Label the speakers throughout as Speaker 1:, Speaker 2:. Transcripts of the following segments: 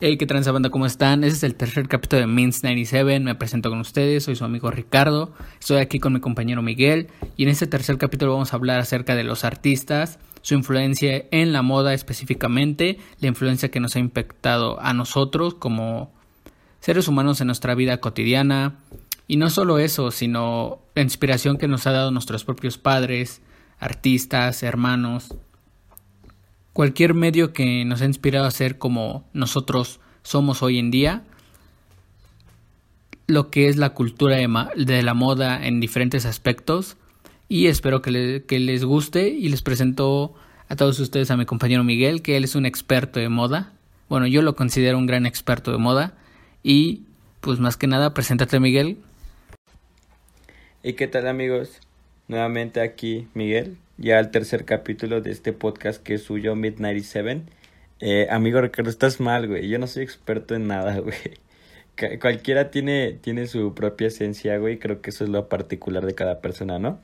Speaker 1: Hey, ¿qué tranza? ¿Cómo están? Este es el tercer capítulo de Mints 97. Me presento con ustedes. Soy su amigo Ricardo. Estoy aquí con mi compañero Miguel. Y en este tercer capítulo vamos a hablar acerca de los artistas, su influencia en la moda específicamente, la influencia que nos ha impactado a nosotros como seres humanos en nuestra vida cotidiana. Y no solo eso, sino la inspiración que nos ha dado nuestros propios padres, artistas, hermanos, cualquier medio que nos ha inspirado a ser como nosotros somos hoy en día, lo que es la cultura de, la moda en diferentes aspectos y espero que, les guste y les presento a todos ustedes a mi compañero Miguel, que él es un experto de moda. Bueno, yo lo considero un gran experto de moda y pues más que nada, preséntate Miguel.
Speaker 2: ¿Y qué tal amigos? Nuevamente aquí Miguel, ya el tercer capítulo de este podcast que es suyo, Midnight Seven. Eh, amigo Ricardo, estás mal, güey. Yo no soy experto en nada, güey. Cualquiera tiene, tiene su propia esencia, güey. Creo que eso es lo particular de cada persona, ¿no?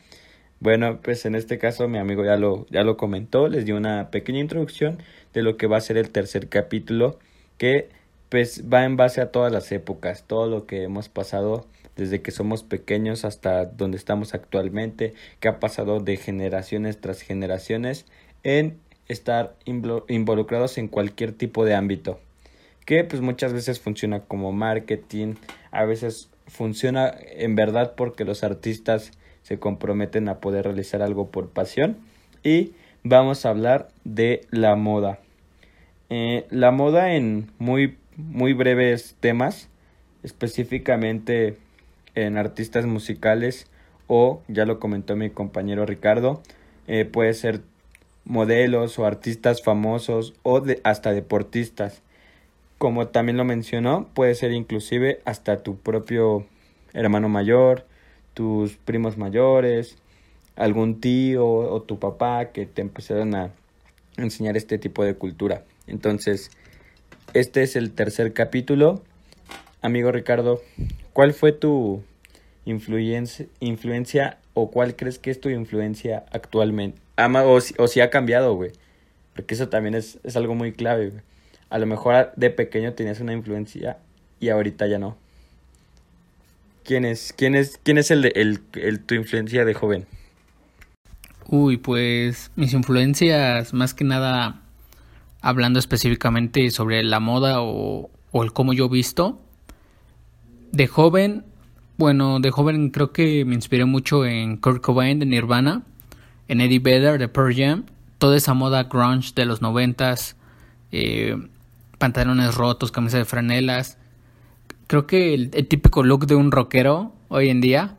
Speaker 2: Bueno, pues en este caso mi amigo ya lo, ya lo comentó, les dio una pequeña introducción de lo que va a ser el tercer capítulo, que pues va en base a todas las épocas, todo lo que hemos pasado desde que somos pequeños hasta donde estamos actualmente, que ha pasado de generaciones tras generaciones en estar involucrados en cualquier tipo de ámbito, que pues muchas veces funciona como marketing, a veces funciona en verdad porque los artistas se comprometen a poder realizar algo por pasión y vamos a hablar de la moda. Eh, la moda en muy muy breves temas, específicamente en artistas musicales o, ya lo comentó mi compañero Ricardo, eh, puede ser modelos o artistas famosos o de, hasta deportistas. Como también lo mencionó, puede ser inclusive hasta tu propio hermano mayor, tus primos mayores, algún tío o tu papá que te empezaron a enseñar este tipo de cultura. Entonces, este es el tercer capítulo. Amigo Ricardo, ¿cuál fue tu influencia, o cuál crees que es tu influencia actualmente? O, si, ha cambiado, güey. Porque eso también es, algo muy clave, güey. A lo mejor de pequeño tenías una influencia y ahorita ya no. ¿Quién es, quién es, quién es el, el, tu influencia de joven?
Speaker 1: Uy, pues mis influencias, más que nada, hablando específicamente sobre la moda o, o el cómo yo visto. De joven, bueno, de joven creo que me inspiré mucho en Kurt Cobain de Nirvana, en Eddie Vedder de Pearl Jam, toda esa moda grunge de los noventas, eh, pantalones rotos, camisas de franelas. Creo que el, típico look de un rockero hoy en día.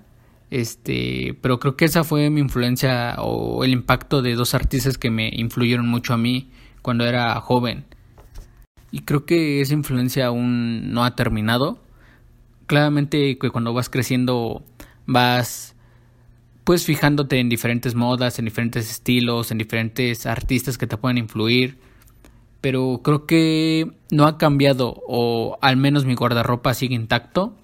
Speaker 1: Este, pero creo que esa fue mi influencia o el impacto de dos artistas que me influyeron mucho a mí cuando era joven. Y creo que esa influencia aún no ha terminado claramente que cuando vas creciendo vas pues fijándote en diferentes modas, en diferentes estilos, en diferentes artistas que te pueden influir. Pero creo que no ha cambiado o al menos mi guardarropa sigue intacto.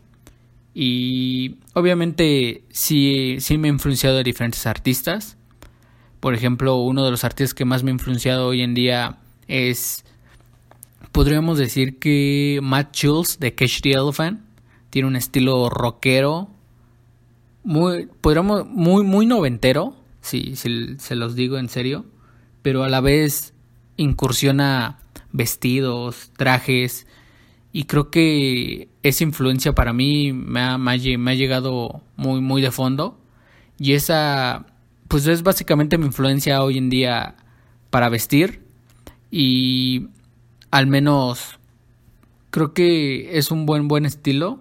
Speaker 1: Y obviamente sí, sí me ha influenciado de diferentes artistas. Por ejemplo, uno de los artistas que más me ha influenciado hoy en día es, podríamos decir que Matt Schultz de Catch the Elephant tiene un estilo rockero, muy, podríamos, muy, muy noventero, si, si se los digo en serio, pero a la vez incursiona vestidos, trajes, y creo que esa influencia para mí me ha, me ha, llegado muy, muy de fondo, y esa, pues es básicamente mi influencia hoy en día para vestir, y al menos creo que es un buen, buen estilo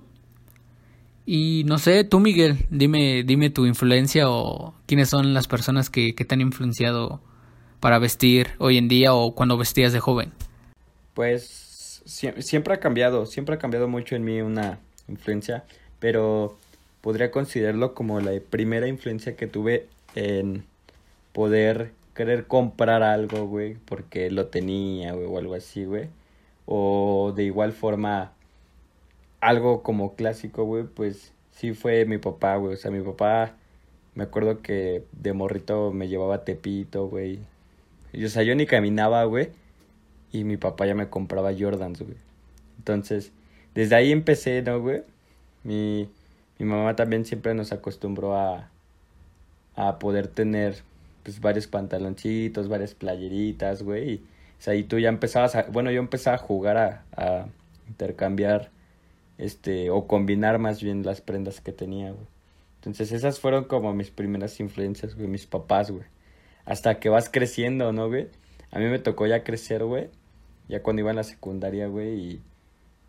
Speaker 1: y no sé, tú Miguel, dime, dime tu influencia o quiénes son las personas que, te han influenciado para vestir hoy en día o cuando vestías de joven.
Speaker 2: Pues siempre ha cambiado, siempre ha cambiado mucho en mí una influencia, pero podría considerarlo como la primera influencia que tuve en poder querer comprar algo, güey, porque lo tenía, o algo así, güey. O de igual forma algo como clásico, güey, pues sí fue mi papá, güey. O sea, mi papá, me acuerdo que de morrito me llevaba Tepito, güey. Y, o sea, yo ni caminaba, güey. Y mi papá ya me compraba Jordans, güey. Entonces, desde ahí empecé, ¿no, güey? Mi, mi mamá también siempre nos acostumbró a, a poder tener pues varios pantaloncitos, varias playeritas, güey. O sea, y tú ya empezabas a, bueno, yo empezaba a jugar a, a intercambiar, este, o combinar más bien las prendas que tenía, güey. Entonces esas fueron como mis primeras influencias, güey, mis papás, güey. Hasta que vas creciendo, ¿no, güey? A mí me tocó ya crecer, güey. Ya cuando iba en la secundaria, güey, y,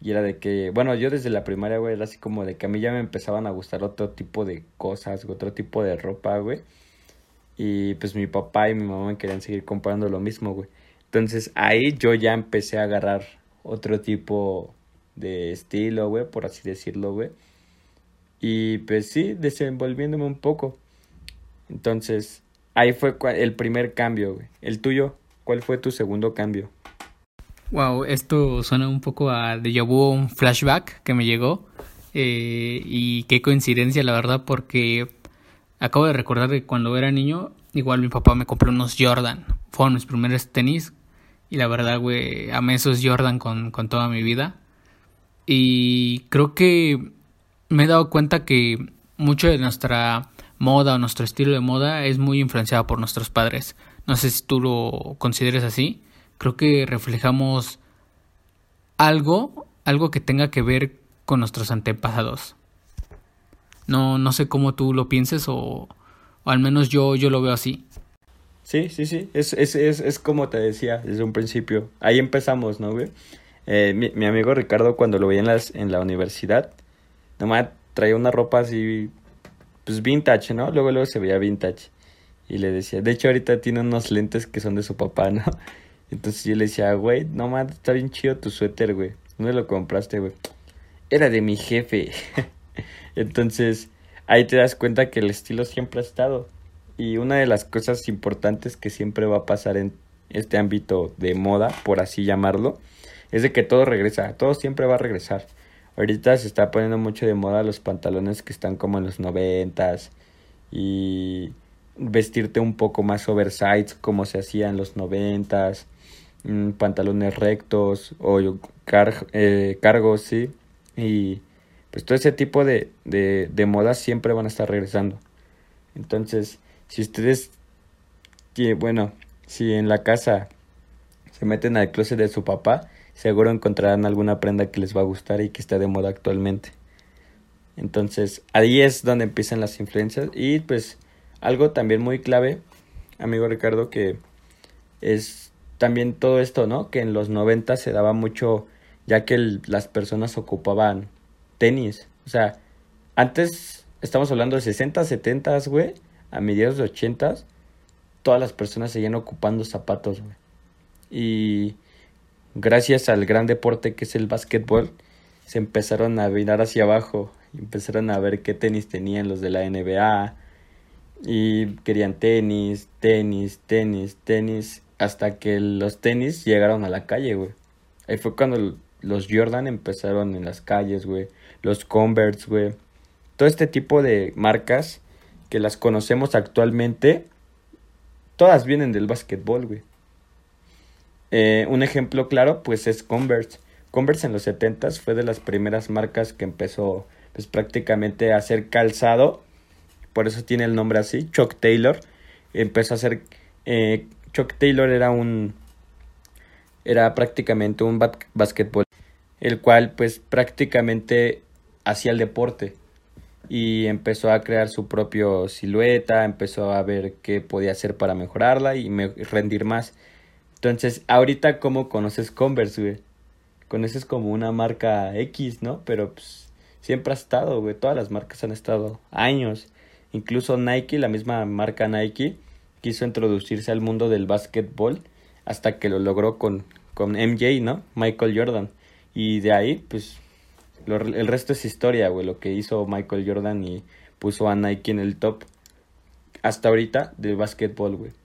Speaker 2: y era de que, bueno, yo desde la primaria, güey, era así como de que a mí ya me empezaban a gustar otro tipo de cosas, otro tipo de ropa, güey. Y pues mi papá y mi mamá querían seguir comprando lo mismo, güey. Entonces ahí yo ya empecé a agarrar otro tipo de estilo, güey, por así decirlo, güey. Y pues sí, desenvolviéndome un poco. Entonces, ahí fue el primer cambio, güey. El tuyo, ¿cuál fue tu segundo cambio?
Speaker 1: Wow, esto suena un poco a de vu, un flashback que me llegó. Eh, y qué coincidencia, la verdad, porque acabo de recordar que cuando era niño, igual mi papá me compró unos Jordan. Fueron mis primeros tenis. Y la verdad, güey, amé esos Jordan con, con toda mi vida. Y creo que me he dado cuenta que mucho de nuestra moda o nuestro estilo de moda es muy influenciado por nuestros padres. No sé si tú lo consideres así. Creo que reflejamos algo, algo que tenga que ver con nuestros antepasados. No, no sé cómo tú lo pienses o, al menos yo, yo lo veo así.
Speaker 2: Sí, sí, sí, es, es, es, es como te decía desde un principio. Ahí empezamos, ¿no? Eh, mi, mi, amigo Ricardo cuando lo veía en, las, la universidad, nomás traía una ropa así, pues vintage, ¿no? Luego, luego se veía vintage. Y le decía, de hecho ahorita tiene unos lentes que son de su papá, ¿no? Entonces yo le decía, güey, no mames, está bien chido tu suéter, güey. ¿Dónde lo compraste, güey? Era de mi jefe. Entonces, ahí te das cuenta que el estilo siempre ha estado. Y una de las cosas importantes que siempre va a pasar en este ámbito de moda, por así llamarlo, es de que todo regresa, todo siempre va a regresar. Ahorita se está poniendo mucho de moda los pantalones que están como en los noventas y vestirte un poco más oversize como se hacía en los noventas, mm, pantalones rectos o eh, cargos, sí, y pues todo ese tipo de, de, de modas siempre van a estar regresando. Entonces, si ustedes, bueno, si en la casa se meten al closet de su papá, seguro encontrarán alguna prenda que les va a gustar y que esté de moda actualmente. Entonces, ahí es donde empiezan las influencias y pues algo también muy clave, amigo Ricardo, que es también todo esto, ¿no? Que en los 90 se daba mucho, ya que las personas ocupaban tenis. O sea, antes estamos hablando de 60, 70, güey, a mediados de 80, todas las personas seguían ocupando zapatos, güey. Y gracias al gran deporte que es el básquetbol, se empezaron a mirar hacia abajo, empezaron a ver qué tenis tenían los de la NBA y querían tenis, tenis, tenis, tenis, hasta que los tenis llegaron a la calle, güey. Ahí fue cuando los Jordan empezaron en las calles, güey. Los Converse, güey. Todo este tipo de marcas que las conocemos actualmente, todas vienen del básquetbol, güey. Eh, un ejemplo claro, pues es Converse. Converse en los 70 fue de las primeras marcas que empezó, pues prácticamente a hacer calzado. Por eso tiene el nombre así, Chuck Taylor. Empezó a hacer... Eh, Chuck Taylor era un... Era prácticamente un básquetbol. El cual pues prácticamente hacía el deporte. Y empezó a crear su propio silueta, empezó a ver qué podía hacer para mejorarla y rendir más. Entonces, ahorita, ¿cómo conoces Converse, güey? Conoces como una marca X, ¿no? Pero pues, siempre ha estado, güey. Todas las marcas han estado años. Incluso Nike, la misma marca Nike, quiso introducirse al mundo del básquetbol hasta que lo logró con, con MJ, ¿no? Michael Jordan. Y de ahí, pues, el resto es historia, güey. Lo que hizo Michael Jordan y puso a Nike en el top hasta ahorita del básquetbol, güey.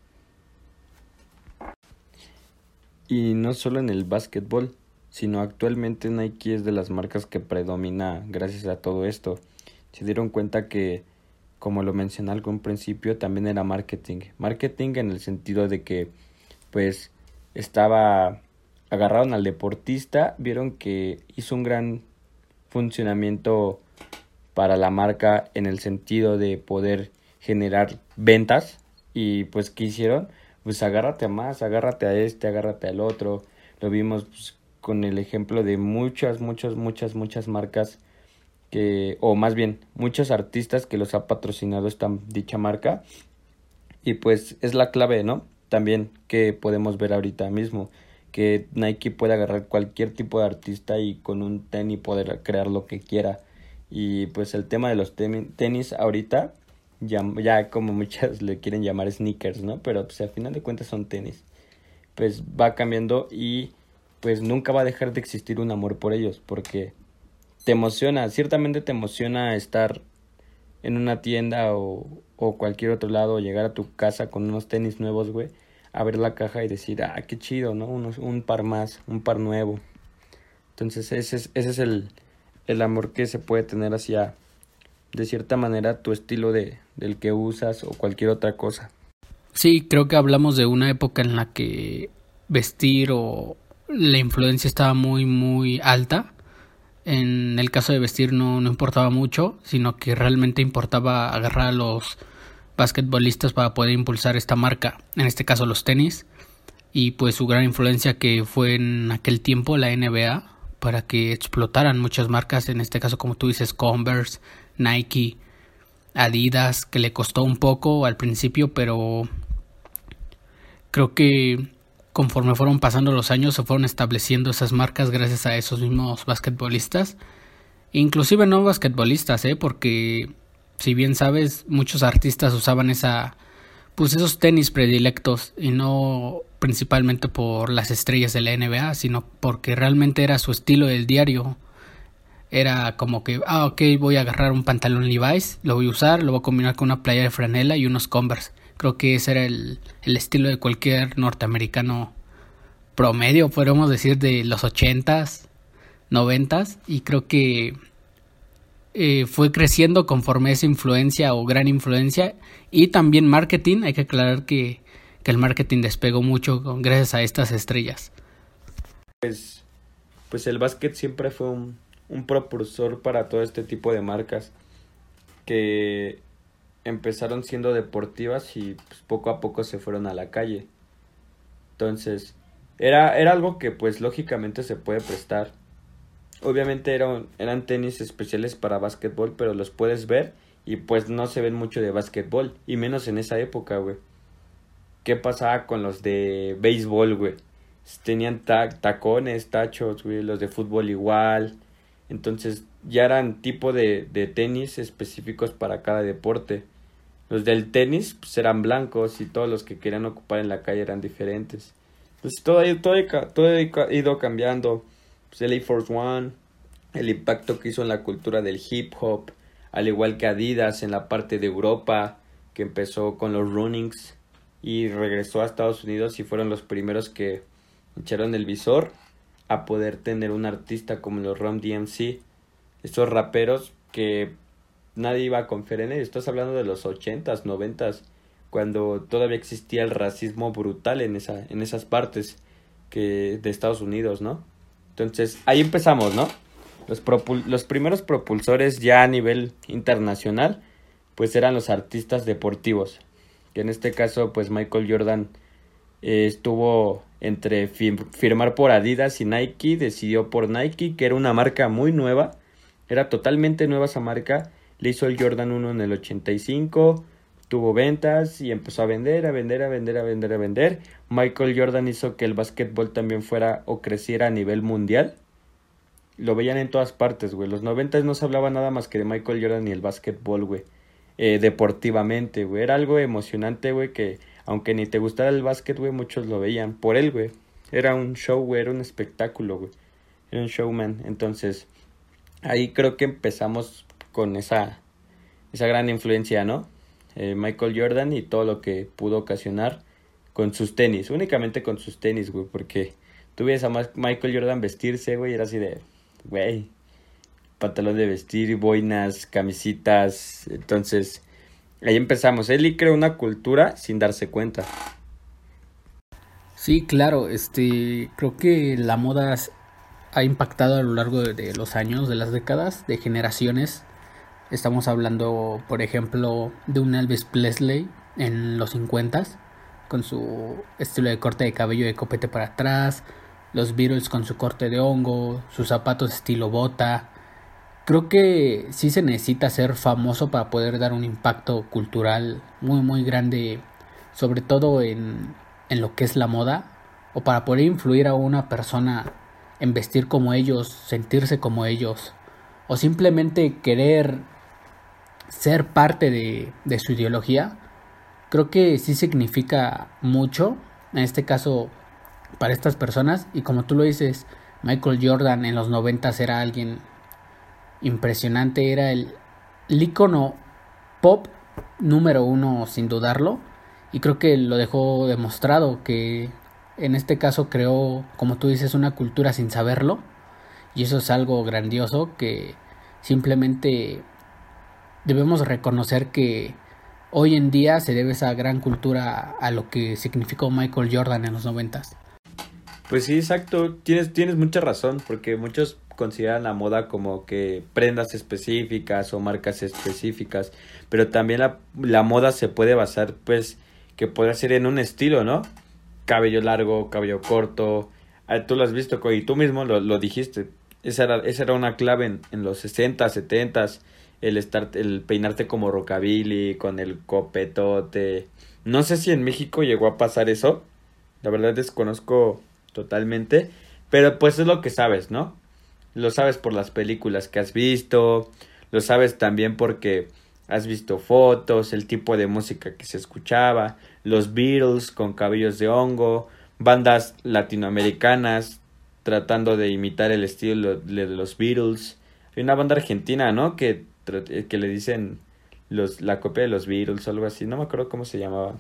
Speaker 2: Y no solo en el básquetbol, sino actualmente Nike es de las marcas que predomina gracias a todo esto. Se dieron cuenta que, como lo mencioné al principio, también era marketing. Marketing en el sentido de que, pues, estaba agarraron al deportista, vieron que hizo un gran funcionamiento para la marca en el sentido de poder generar ventas y pues ¿qué hicieron? Pues agárrate a más, agárrate a este, agárrate al otro. Lo vimos pues, con el ejemplo de muchas, muchas, muchas, muchas marcas que, o más bien, muchos artistas que los ha patrocinado esta dicha marca. Y pues es la clave, ¿no? También que podemos ver ahorita mismo que Nike puede agarrar cualquier tipo de artista y con un tenis poder crear lo que quiera. Y pues el tema de los tenis ahorita, ya, ya como muchas le quieren llamar sneakers, ¿no? Pero pues al final de cuentas son tenis. Pues va cambiando y pues nunca va a dejar de existir un amor por ellos porque te emociona, ciertamente te emociona estar en una tienda o, o cualquier otro lado, llegar a tu casa con unos tenis nuevos, güey, a ver la caja y decir, ah, qué chido, ¿no? Unos, un par más, un par nuevo. Entonces ese es, ese es el, el amor que se puede tener hacia, de cierta manera, tu estilo de, del que usas o cualquier otra cosa.
Speaker 1: Sí, creo que hablamos de una época en la que vestir o la influencia estaba muy, muy alta. En el caso de vestir no, no importaba mucho, sino que realmente importaba agarrar a los basquetbolistas para poder impulsar esta marca, en este caso los tenis, y pues su gran influencia que fue en aquel tiempo la NBA, para que explotaran muchas marcas, en este caso como tú dices, Converse, Nike, Adidas, que le costó un poco al principio, pero creo que conforme fueron pasando los años se fueron estableciendo esas marcas gracias a esos mismos basquetbolistas. Inclusive no basquetbolistas, ¿eh? porque si bien sabes, muchos artistas usaban esa pues esos tenis predilectos y no principalmente por las estrellas de la NBA, sino porque realmente era su estilo del diario. Era como que, ah, ok, voy a agarrar un pantalón Levi's, lo voy a usar, lo voy a combinar con una playa de franela y unos Converse. Creo que ese era el, el estilo de cualquier norteamericano promedio, podríamos decir, de los ochentas, noventas, y creo que eh, fue creciendo conforme esa influencia o gran influencia y también marketing, hay que aclarar que, que el marketing despegó mucho gracias a estas estrellas.
Speaker 2: Pues, pues el básquet siempre fue un, un propulsor para todo este tipo de marcas que empezaron siendo deportivas y pues, poco a poco se fueron a la calle. Entonces, era, era algo que pues lógicamente se puede prestar obviamente eran, eran tenis especiales para básquetbol, pero los puedes ver y pues no se ven mucho de básquetbol, y menos en esa época, güey. ¿Qué pasaba con los de béisbol, güey? Tenían tacones, tachos, güey, los de fútbol igual. Entonces ya eran tipo de, de tenis específicos para cada deporte. Los del tenis pues, eran blancos y todos los que querían ocupar en la calle eran diferentes. Entonces todo, todo, todo ha ido cambiando pues, el Force One, el impacto que hizo en la cultura del hip hop, al igual que Adidas en la parte de Europa, que empezó con los runnings y regresó a Estados Unidos y fueron los primeros que echaron el visor a poder tener un artista como los Rom DMC, estos raperos que nadie iba a confiar en ellos. Estás hablando de los ochentas, noventas, cuando todavía existía el racismo brutal en esa, en esas partes que de Estados Unidos, ¿no? Entonces, ahí empezamos, ¿no? Los, los primeros propulsores ya a nivel internacional, pues eran los artistas deportivos. Que en este caso, pues Michael Jordan eh, estuvo entre firmar por Adidas y Nike, decidió por Nike, que era una marca muy nueva, era totalmente nueva esa marca, le hizo el Jordan 1 en el 85, tuvo ventas y empezó a vender, a vender, a vender, a vender, a vender. Michael Jordan hizo que el básquetbol también fuera o creciera a nivel mundial. Lo veían en todas partes, güey. Los 90 no se hablaba nada más que de Michael Jordan y el básquetbol, güey. Eh, deportivamente, güey. Era algo emocionante, güey, que aunque ni te gustara el básquet, güey, muchos lo veían por él, güey. Era un show, güey, era un espectáculo, güey. Era un showman. Entonces, ahí creo que empezamos con esa, esa gran influencia, ¿no? Eh, Michael Jordan y todo lo que pudo ocasionar con sus tenis, únicamente con sus tenis, güey, porque tú ves a Michael Jordan vestirse, güey, era así de, güey, pantalón de vestir, boinas, camisitas, entonces ahí empezamos, él creó una cultura sin darse cuenta.
Speaker 1: Sí, claro, este, creo que la moda ha impactado a lo largo de, los años, de las décadas, de generaciones. Estamos hablando, por ejemplo, de un Elvis Presley en los 50 con su estilo de corte de cabello de copete para atrás, los Beatles con su corte de hongo, sus zapatos estilo bota. Creo que sí se necesita ser famoso para poder dar un impacto cultural muy muy grande, sobre todo en, en lo que es la moda, o para poder influir a una persona en vestir como ellos, sentirse como ellos, o simplemente querer ser parte de, de su ideología creo que sí significa mucho, en este caso para estas personas, y como tú lo dices, Michael Jordan en los 90 era alguien impresionante, era el, el icono pop número uno sin dudarlo, y creo que lo dejó demostrado que en este caso creó, como tú dices, una cultura sin saberlo, y eso es algo grandioso que simplemente debemos reconocer que hoy en día se debe esa gran cultura a lo que significó Michael Jordan en los noventas.
Speaker 2: Pues sí, exacto, tienes, tienes mucha razón, porque muchos consideran la moda como que prendas específicas o marcas específicas, pero también la, la moda se puede basar, pues, que puede ser en un estilo, ¿no? Cabello largo, cabello corto, ah, tú lo has visto y tú mismo lo, lo dijiste, esa era, esa era una clave en, en los 60, 70 el estar, el peinarte como rockabilly, con el copetote. No sé si en México llegó a pasar eso. La verdad desconozco totalmente. Pero pues es lo que sabes, ¿no? Lo sabes por las películas que has visto. Lo sabes también porque has visto fotos, el tipo de música que se escuchaba. Los Beatles con cabellos de hongo. Bandas latinoamericanas tratando de imitar el estilo de los Beatles. Hay una banda argentina, ¿no? Que que le dicen los, la copia de los Beatles o algo así, no me acuerdo cómo se llamaba.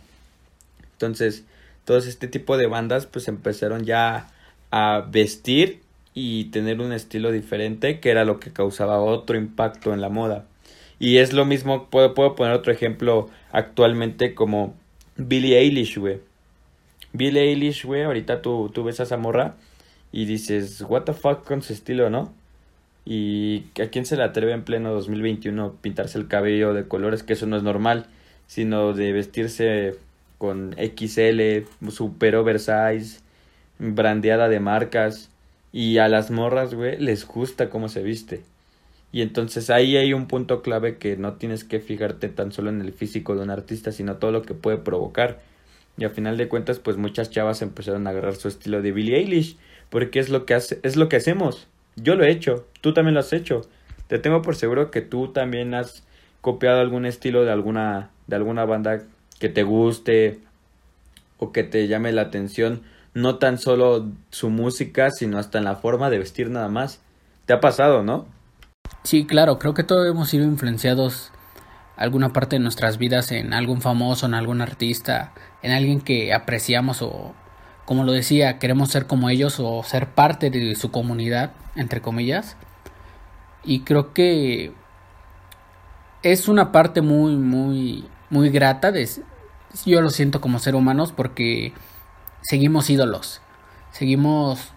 Speaker 2: Entonces, todos este tipo de bandas pues empezaron ya a vestir y tener un estilo diferente que era lo que causaba otro impacto en la moda. Y es lo mismo, puedo, puedo poner otro ejemplo actualmente como Billie Eilish, güey. Billie Eilish, güey, ahorita tú, tú ves a esa y dices, what the fuck con su estilo, ¿no? Y a quién se le atreve en pleno 2021 pintarse el cabello de colores, que eso no es normal, sino de vestirse con XL, super oversize, brandeada de marcas. Y a las morras, güey, les gusta cómo se viste. Y entonces ahí hay un punto clave que no tienes que fijarte tan solo en el físico de un artista, sino todo lo que puede provocar. Y a final de cuentas, pues muchas chavas empezaron a agarrar su estilo de Billie Eilish, porque es lo que hace, es lo que hacemos. Yo lo he hecho, tú también lo has hecho. Te tengo por seguro que tú también has copiado algún estilo de alguna de alguna banda que te guste o que te llame la atención, no tan solo su música, sino hasta en la forma de vestir nada más. ¿Te ha pasado, no?
Speaker 1: Sí, claro, creo que todos hemos sido influenciados alguna parte de nuestras vidas en algún famoso, en algún artista, en alguien que apreciamos o como lo decía, queremos ser como ellos o ser parte de su comunidad, entre comillas. Y creo que es una parte muy, muy, muy grata de, yo lo siento como ser humanos porque seguimos ídolos, seguimos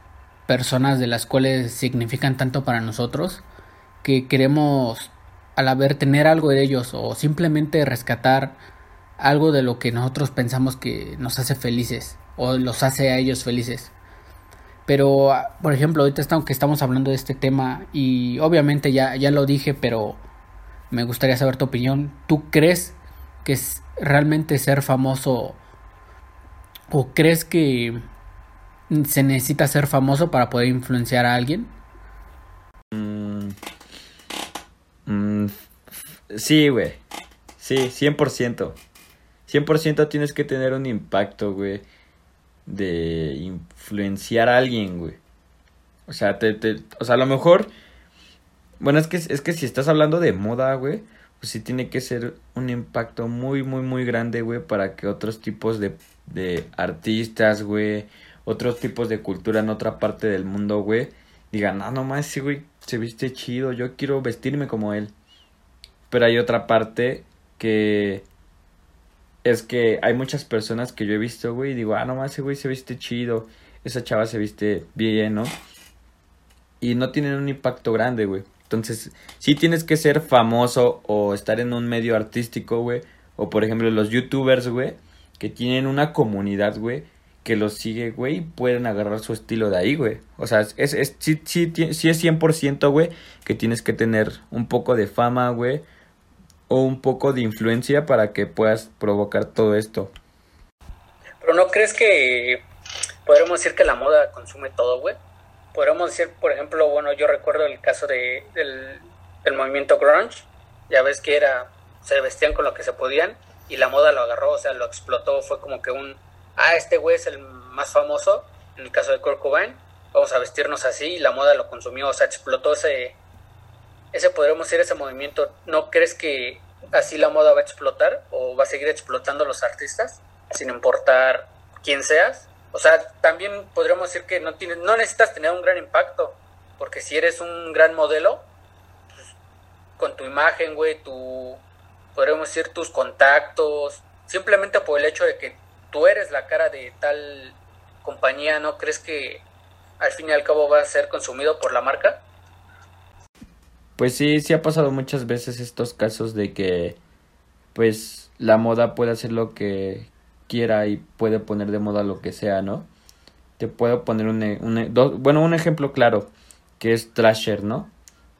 Speaker 1: personas de las cuales significan tanto para nosotros que queremos al haber tener algo de ellos o simplemente rescatar algo de lo que nosotros pensamos que nos hace felices o los hace a ellos felices. Pero, por ejemplo, ahorita que estamos hablando de este tema y obviamente ya, ya lo dije, pero me gustaría saber tu opinión. ¿Tú crees que es realmente ser famoso o crees que se necesita ser famoso para poder influenciar a alguien?
Speaker 2: Mm, mm, sí, güey. Sí, 100%. 100% tienes que tener un impacto, güey de influenciar a alguien, güey. O sea, te, te, o sea, a lo mejor, bueno, es que, es que si estás hablando de moda, güey, pues sí tiene que ser un impacto muy, muy, muy grande, güey, para que otros tipos de, de artistas, güey, otros tipos de cultura en otra parte del mundo, güey, digan, no, nomás sí, güey, se viste chido, yo quiero vestirme como él. Pero hay otra parte que es que hay muchas personas que yo he visto, güey, y digo, ah, no ese güey se viste chido, esa chava se viste bien, ¿no? Y no tienen un impacto grande, güey. Entonces, sí tienes que ser famoso o estar en un medio artístico, güey. O por ejemplo, los youtubers, güey, que tienen una comunidad, güey, que los sigue, güey, y pueden agarrar su estilo de ahí, güey. O sea, es, es, sí, sí, sí es 100%, güey, que tienes que tener un poco de fama, güey, o un poco de influencia para que puedas provocar todo esto.
Speaker 1: Pero no crees que podremos decir que la moda consume todo, güey? Podríamos decir, por ejemplo, bueno, yo recuerdo el caso de, del, movimiento grunge, ya ves que era, se vestían con lo que se podían y la moda lo agarró, o sea, lo explotó, fue como que un, ah, este güey es el más famoso, en el caso de Kurt Cobain, vamos a vestirnos así y la moda lo consumió, o sea, explotó ese, ese podríamos decir ese movimiento, ¿no crees que así la moda va a explotar o va a seguir explotando los artistas sin importar quién seas? O sea, también podríamos decir que no tienes, no necesitas tener un gran impacto, porque si eres un gran modelo, pues, con tu imagen, güey, tu, podríamos decir tus contactos, simplemente por el hecho de que tú eres la cara de tal compañía, ¿no crees que al fin y al cabo va a ser consumido por la marca?
Speaker 2: Pues sí, sí ha pasado muchas veces estos casos de que pues la moda puede hacer lo que quiera y puede poner de moda lo que sea, ¿no? Te puedo poner un, e, e, bueno, un ejemplo claro, que es Trasher, ¿no?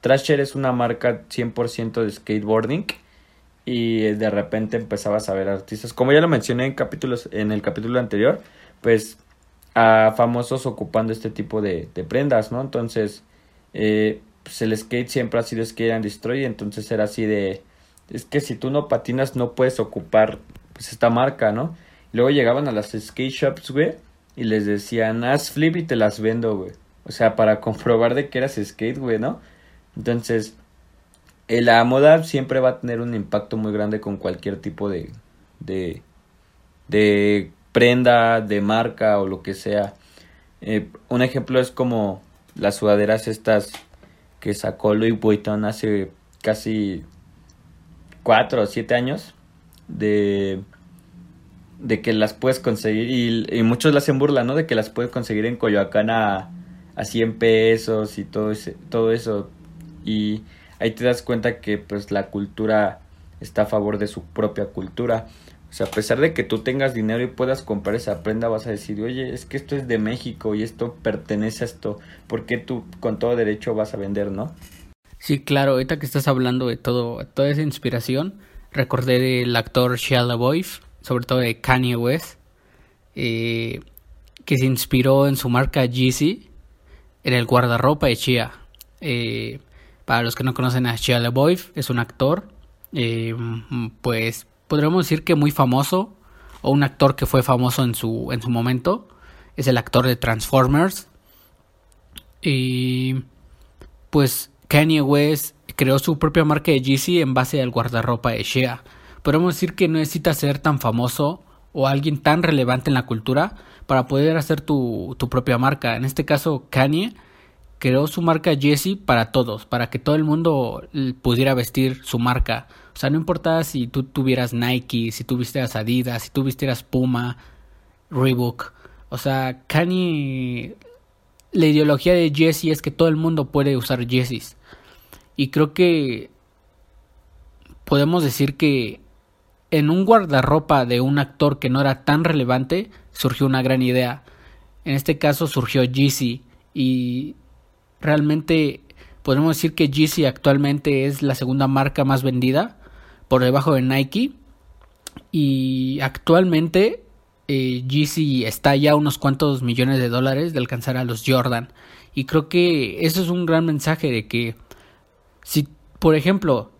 Speaker 2: Trasher es una marca 100% de skateboarding y de repente empezabas a ver artistas, como ya lo mencioné en capítulos en el capítulo anterior, pues a famosos ocupando este tipo de, de prendas, ¿no? Entonces, eh, pues el skate siempre ha sido skate and destroy, entonces era así de, es que si tú no patinas no puedes ocupar pues esta marca, ¿no? Luego llegaban a las skate shops, güey, y les decían, haz flip y te las vendo, güey. O sea, para comprobar de que eras skate, güey, ¿no? Entonces, eh, la moda siempre va a tener un impacto muy grande con cualquier tipo de, de, de prenda, de marca o lo que sea. Eh, un ejemplo es como las sudaderas estas que sacó Louis Vuitton hace casi cuatro o siete años de de que las puedes conseguir y, muchos las hacen burla, ¿no? De que las puedes conseguir en Coyoacán a, a 100 pesos y todo, ese, todo eso y ahí te das cuenta que pues la cultura está a favor de su propia cultura. O sea, a pesar de que tú tengas dinero y puedas comprar esa prenda, vas a decir, oye, es que esto es de México y esto pertenece a esto, ¿por qué tú con todo derecho vas a vender, no? Sí, claro, ahorita que estás hablando de todo, toda esa inspiración, recordé del actor Shia LaBeouf, sobre todo de Kanye West, eh, que se inspiró en su marca Yeezy en el guardarropa de Shia. Eh, para los que no conocen a Shia LaBeouf, es un actor, eh, pues podríamos decir que muy famoso, o un actor que fue famoso en su, en su momento, es el actor de Transformers. Y pues Kanye West creó su propia marca de Yeezy en base al guardarropa de Shea. Podemos decir que no necesita ser tan famoso o alguien tan relevante en la cultura para poder hacer tu, tu propia marca. En este caso, Kanye creó su marca Yeezy para todos, para que todo el mundo pudiera vestir su marca. O sea, no importaba si tú tuvieras Nike, si tú vistieras Adidas, si tú vistieras Puma, Reebok. O sea, Kanye, la ideología de Yeezy es que todo el mundo puede usar Yeezys. Y creo que podemos decir que en un guardarropa de un actor que no era tan relevante surgió una gran idea. En este caso surgió Yeezy y realmente podemos decir que Yeezy actualmente es la segunda marca más vendida por debajo de Nike y actualmente eh, Yeezy está ya a unos cuantos millones de dólares de alcanzar a los Jordan y creo que eso es un gran mensaje de que si por ejemplo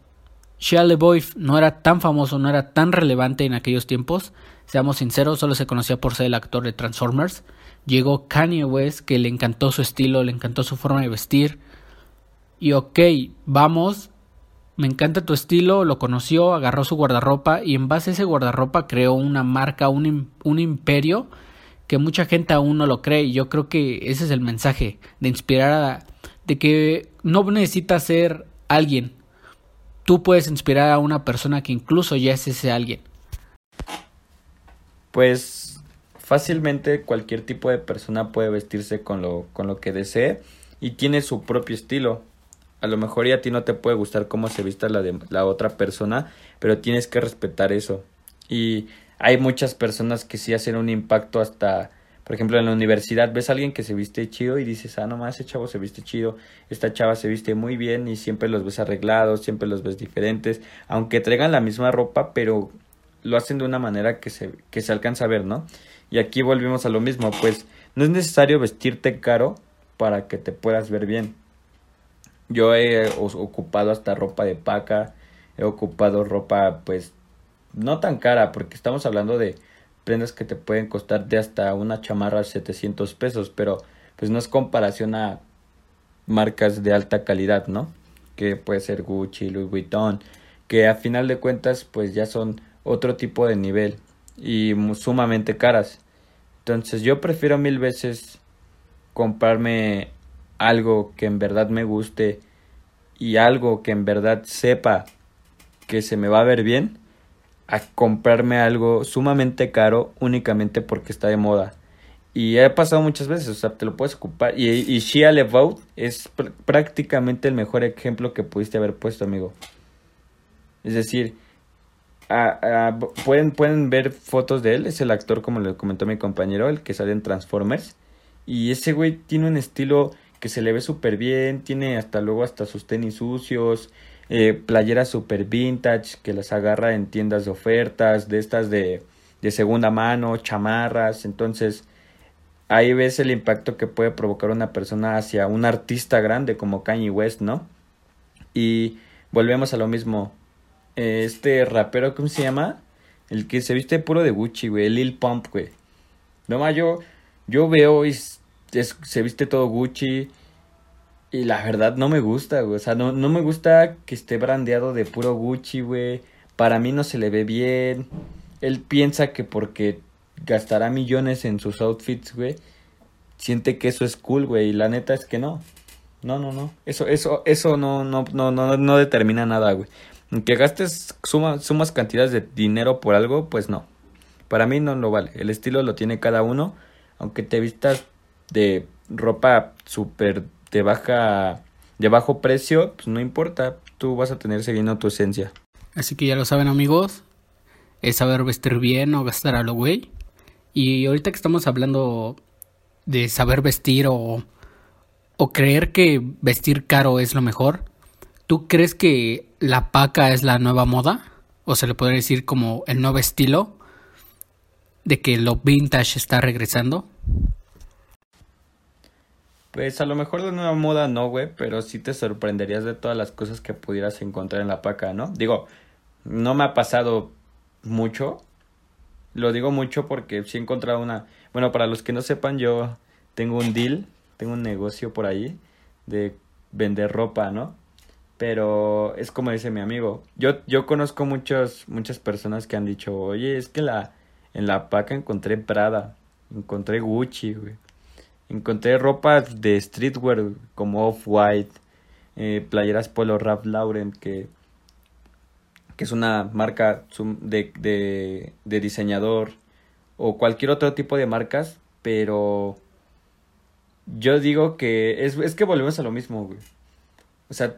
Speaker 2: Shia LaBeouf no era tan famoso, no era tan relevante en aquellos tiempos, seamos sinceros, solo se conocía por ser el actor de Transformers llegó Kanye West, que le encantó su estilo, le encantó su forma de vestir. Y ok, vamos, me encanta tu estilo, lo conoció, agarró su guardarropa y en base a ese guardarropa creó una marca, un, un imperio que mucha gente aún no lo cree. Y yo creo que ese es el mensaje, de inspirar a... de que no necesitas ser alguien. Tú puedes inspirar a una persona que incluso ya es ese alguien. pues fácilmente cualquier tipo de persona puede vestirse con lo, con lo que desee y tiene su propio estilo. A lo mejor ya a ti no te puede gustar cómo se vista la de la otra persona, pero tienes que respetar eso. Y hay muchas personas que sí hacen un impacto hasta, por ejemplo, en la universidad ves a alguien que se viste chido y dices, ah, nomás ese chavo se viste chido, esta chava se viste muy bien y siempre los ves arreglados, siempre los ves diferentes, aunque traigan la misma ropa, pero lo hacen de una manera que se, que se alcanza a ver, ¿no? Y aquí volvemos a lo mismo, pues no es necesario vestirte caro para que te puedas ver bien. Yo he ocupado hasta ropa de paca, he ocupado ropa pues no tan cara, porque estamos hablando de prendas que te pueden costar de hasta una chamarra 700 pesos, pero pues no es comparación a marcas de alta calidad, ¿no? Que puede ser Gucci, Louis Vuitton, que a final de cuentas pues ya son otro tipo de nivel y sumamente caras. Entonces yo prefiero mil veces comprarme algo que en verdad me guste y algo que en verdad sepa que se me va a ver bien a comprarme algo sumamente caro únicamente porque está de moda. Y ha pasado muchas veces, o sea, te lo puedes ocupar. Y, y Shia LeVault es prácticamente el mejor ejemplo que pudiste haber puesto, amigo. Es decir, pueden, pueden ver fotos de él, es el actor, como le comentó mi compañero, el que sale en Transformers. Y ese güey tiene un estilo que se le ve súper bien, tiene hasta luego hasta sus tenis sucios, eh, playeras super vintage que las agarra en tiendas de ofertas, de estas de, de segunda mano, chamarras, entonces ahí ves el impacto que puede provocar una persona hacia un artista grande como Kanye West, ¿no? Y volvemos a lo mismo, este rapero, ¿cómo se llama? El que se viste puro de Gucci, güey, Lil Pump, güey. No yo, yo veo y se viste todo Gucci, y la verdad no me gusta, güey. O sea, no, no me gusta que esté brandeado de puro Gucci, güey. Para mí no se le ve bien. Él piensa que porque gastará millones en sus outfits, güey, siente que eso es cool, güey. Y la neta es que no. No, no, no. Eso, eso, eso no, no, no, no, no determina nada, güey. Que gastes suma, sumas cantidades de dinero por algo, pues no. Para mí no lo vale. El estilo lo tiene cada uno. Aunque te vistas de ropa súper de baja de bajo precio, pues no importa, tú vas a tener siguiendo tu esencia.
Speaker 1: Así que ya lo saben amigos, es saber vestir bien o gastar a lo güey. Y ahorita que estamos hablando de saber vestir o, o creer que vestir caro es lo mejor, ¿tú crees que la paca es la nueva moda? O se le podría decir como el nuevo estilo de que lo vintage está regresando.
Speaker 2: Pues a lo mejor de nueva moda no, güey, pero sí te sorprenderías de todas las cosas que pudieras encontrar en la paca, ¿no? Digo, no me ha pasado mucho. Lo digo mucho porque sí he encontrado una... Bueno, para los que no sepan, yo tengo un deal, tengo un negocio por ahí de vender ropa, ¿no? Pero es como dice mi amigo. Yo, yo conozco muchos, muchas personas que han dicho, oye, es que la, en la paca encontré Prada, encontré Gucci, güey Encontré ropa de streetwear como Off-White, eh, playeras Polo Ralph Lauren, que, que es una marca de, de, de diseñador, o cualquier otro tipo de marcas, pero yo digo que es, es que volvemos a lo mismo, güey. O sea,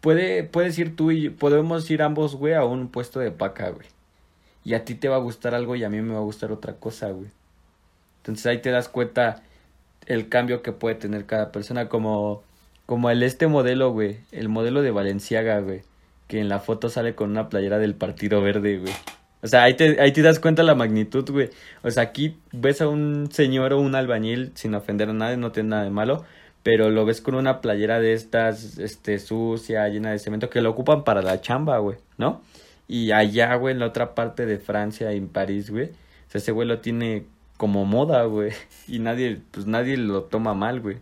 Speaker 2: puede, puedes ir tú y podemos ir ambos, güey, a un puesto de paca, güey. Y a ti te va a gustar algo y a mí me va a gustar otra cosa, güey. Entonces ahí te das cuenta el cambio que puede tener cada persona, como, como el este modelo, güey, el modelo de Valenciaga, güey, que en la foto sale con una playera del Partido Verde, güey. O sea, ahí te, ahí te das cuenta la magnitud, güey. O sea, aquí ves a un señor o un albañil, sin ofender a nadie, no tiene nada de malo, pero lo ves con una playera de estas, este, sucia, llena de cemento, que lo ocupan para la chamba, güey, ¿no? Y allá, güey, en la otra parte de Francia, en París, güey, o sea, ese güey lo tiene como moda, güey. Y nadie, pues nadie lo toma mal, güey.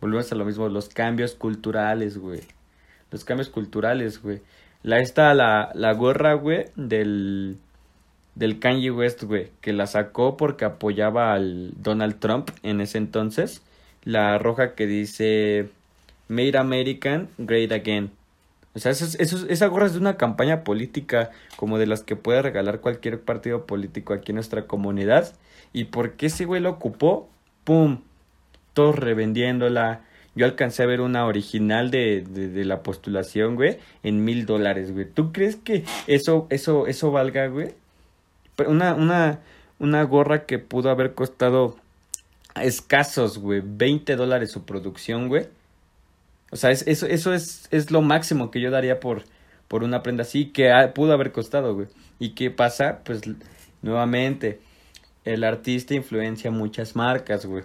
Speaker 2: Volvemos a lo mismo, los cambios culturales, güey. Los cambios culturales, güey. La esta, la, la gorra, güey, del, del Kanye West, güey, que la sacó porque apoyaba al Donald Trump en ese entonces. La roja que dice Made American Great Again. O sea, eso, eso, esa gorra es de una campaña política como de las que puede regalar cualquier partido político aquí en nuestra comunidad. ¿Y por qué ese güey lo ocupó? ¡Pum! Todos revendiéndola. Yo alcancé a ver una original de, de, la postulación, güey, en mil dólares, güey. ¿Tú crees que eso, eso, eso valga, güey? Una, una, una gorra que pudo haber costado escasos, güey, 20 dólares su producción, güey. O sea, es, eso, eso es, es lo máximo que yo daría por, por una prenda así que pudo haber costado, güey. ¿Y qué pasa? Pues nuevamente, el artista influencia muchas marcas, güey.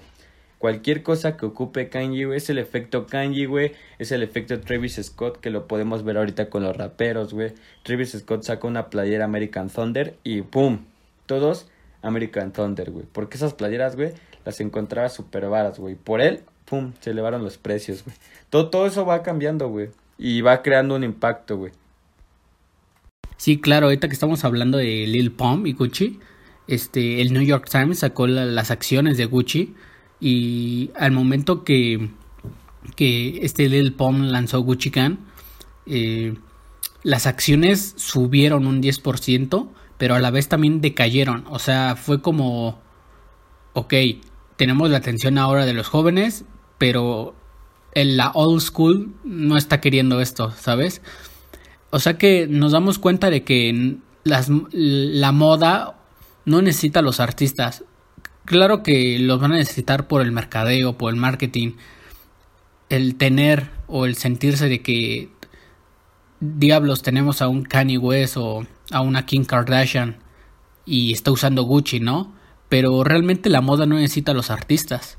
Speaker 2: Cualquier cosa que ocupe Kanye, güey, es el efecto Kanye, güey. Es el efecto Travis Scott, que lo podemos ver ahorita con los raperos, güey. Travis Scott saca una playera American Thunder y ¡pum! Todos American Thunder, güey. Porque esas playeras, güey, las encontraba súper varas, güey. Por él, ¡pum! Se elevaron los precios, güey. Todo, todo eso va cambiando, güey. Y va creando un impacto, güey.
Speaker 1: Sí, claro, ahorita que estamos hablando de Lil Pump y Gucci, este, el New York Times sacó las acciones de Gucci y al momento que, que este Lil Pump lanzó Gucci Can, eh, las acciones subieron un 10%, pero a la vez también decayeron. O sea, fue como, ok, tenemos la atención ahora de los jóvenes, pero en la old school no está queriendo esto, ¿sabes? O sea que nos damos cuenta de que las, la moda no necesita a los artistas. Claro que los van a necesitar por el mercadeo, por el marketing, el tener o el sentirse de que diablos tenemos a un Kanye West o a una Kim Kardashian y está usando Gucci, ¿no? Pero realmente la moda no necesita a los artistas.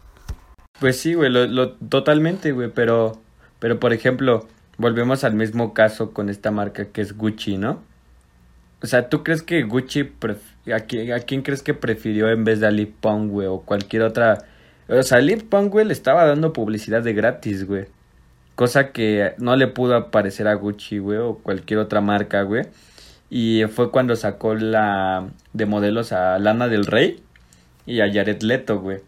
Speaker 2: Pues sí, güey, lo, totalmente, güey, pero, pero por ejemplo, volvemos al mismo caso con esta marca que es Gucci, ¿no? O sea, ¿tú crees que Gucci, a, quién, crees que prefirió en vez de a Pong, güey, o cualquier otra? O sea, Lip Pong, güey, le estaba dando publicidad de gratis, güey. Cosa que no le pudo aparecer a Gucci, güey, o cualquier otra marca, güey. Y fue cuando sacó la de modelos a Lana del Rey y a Jared Leto, güey.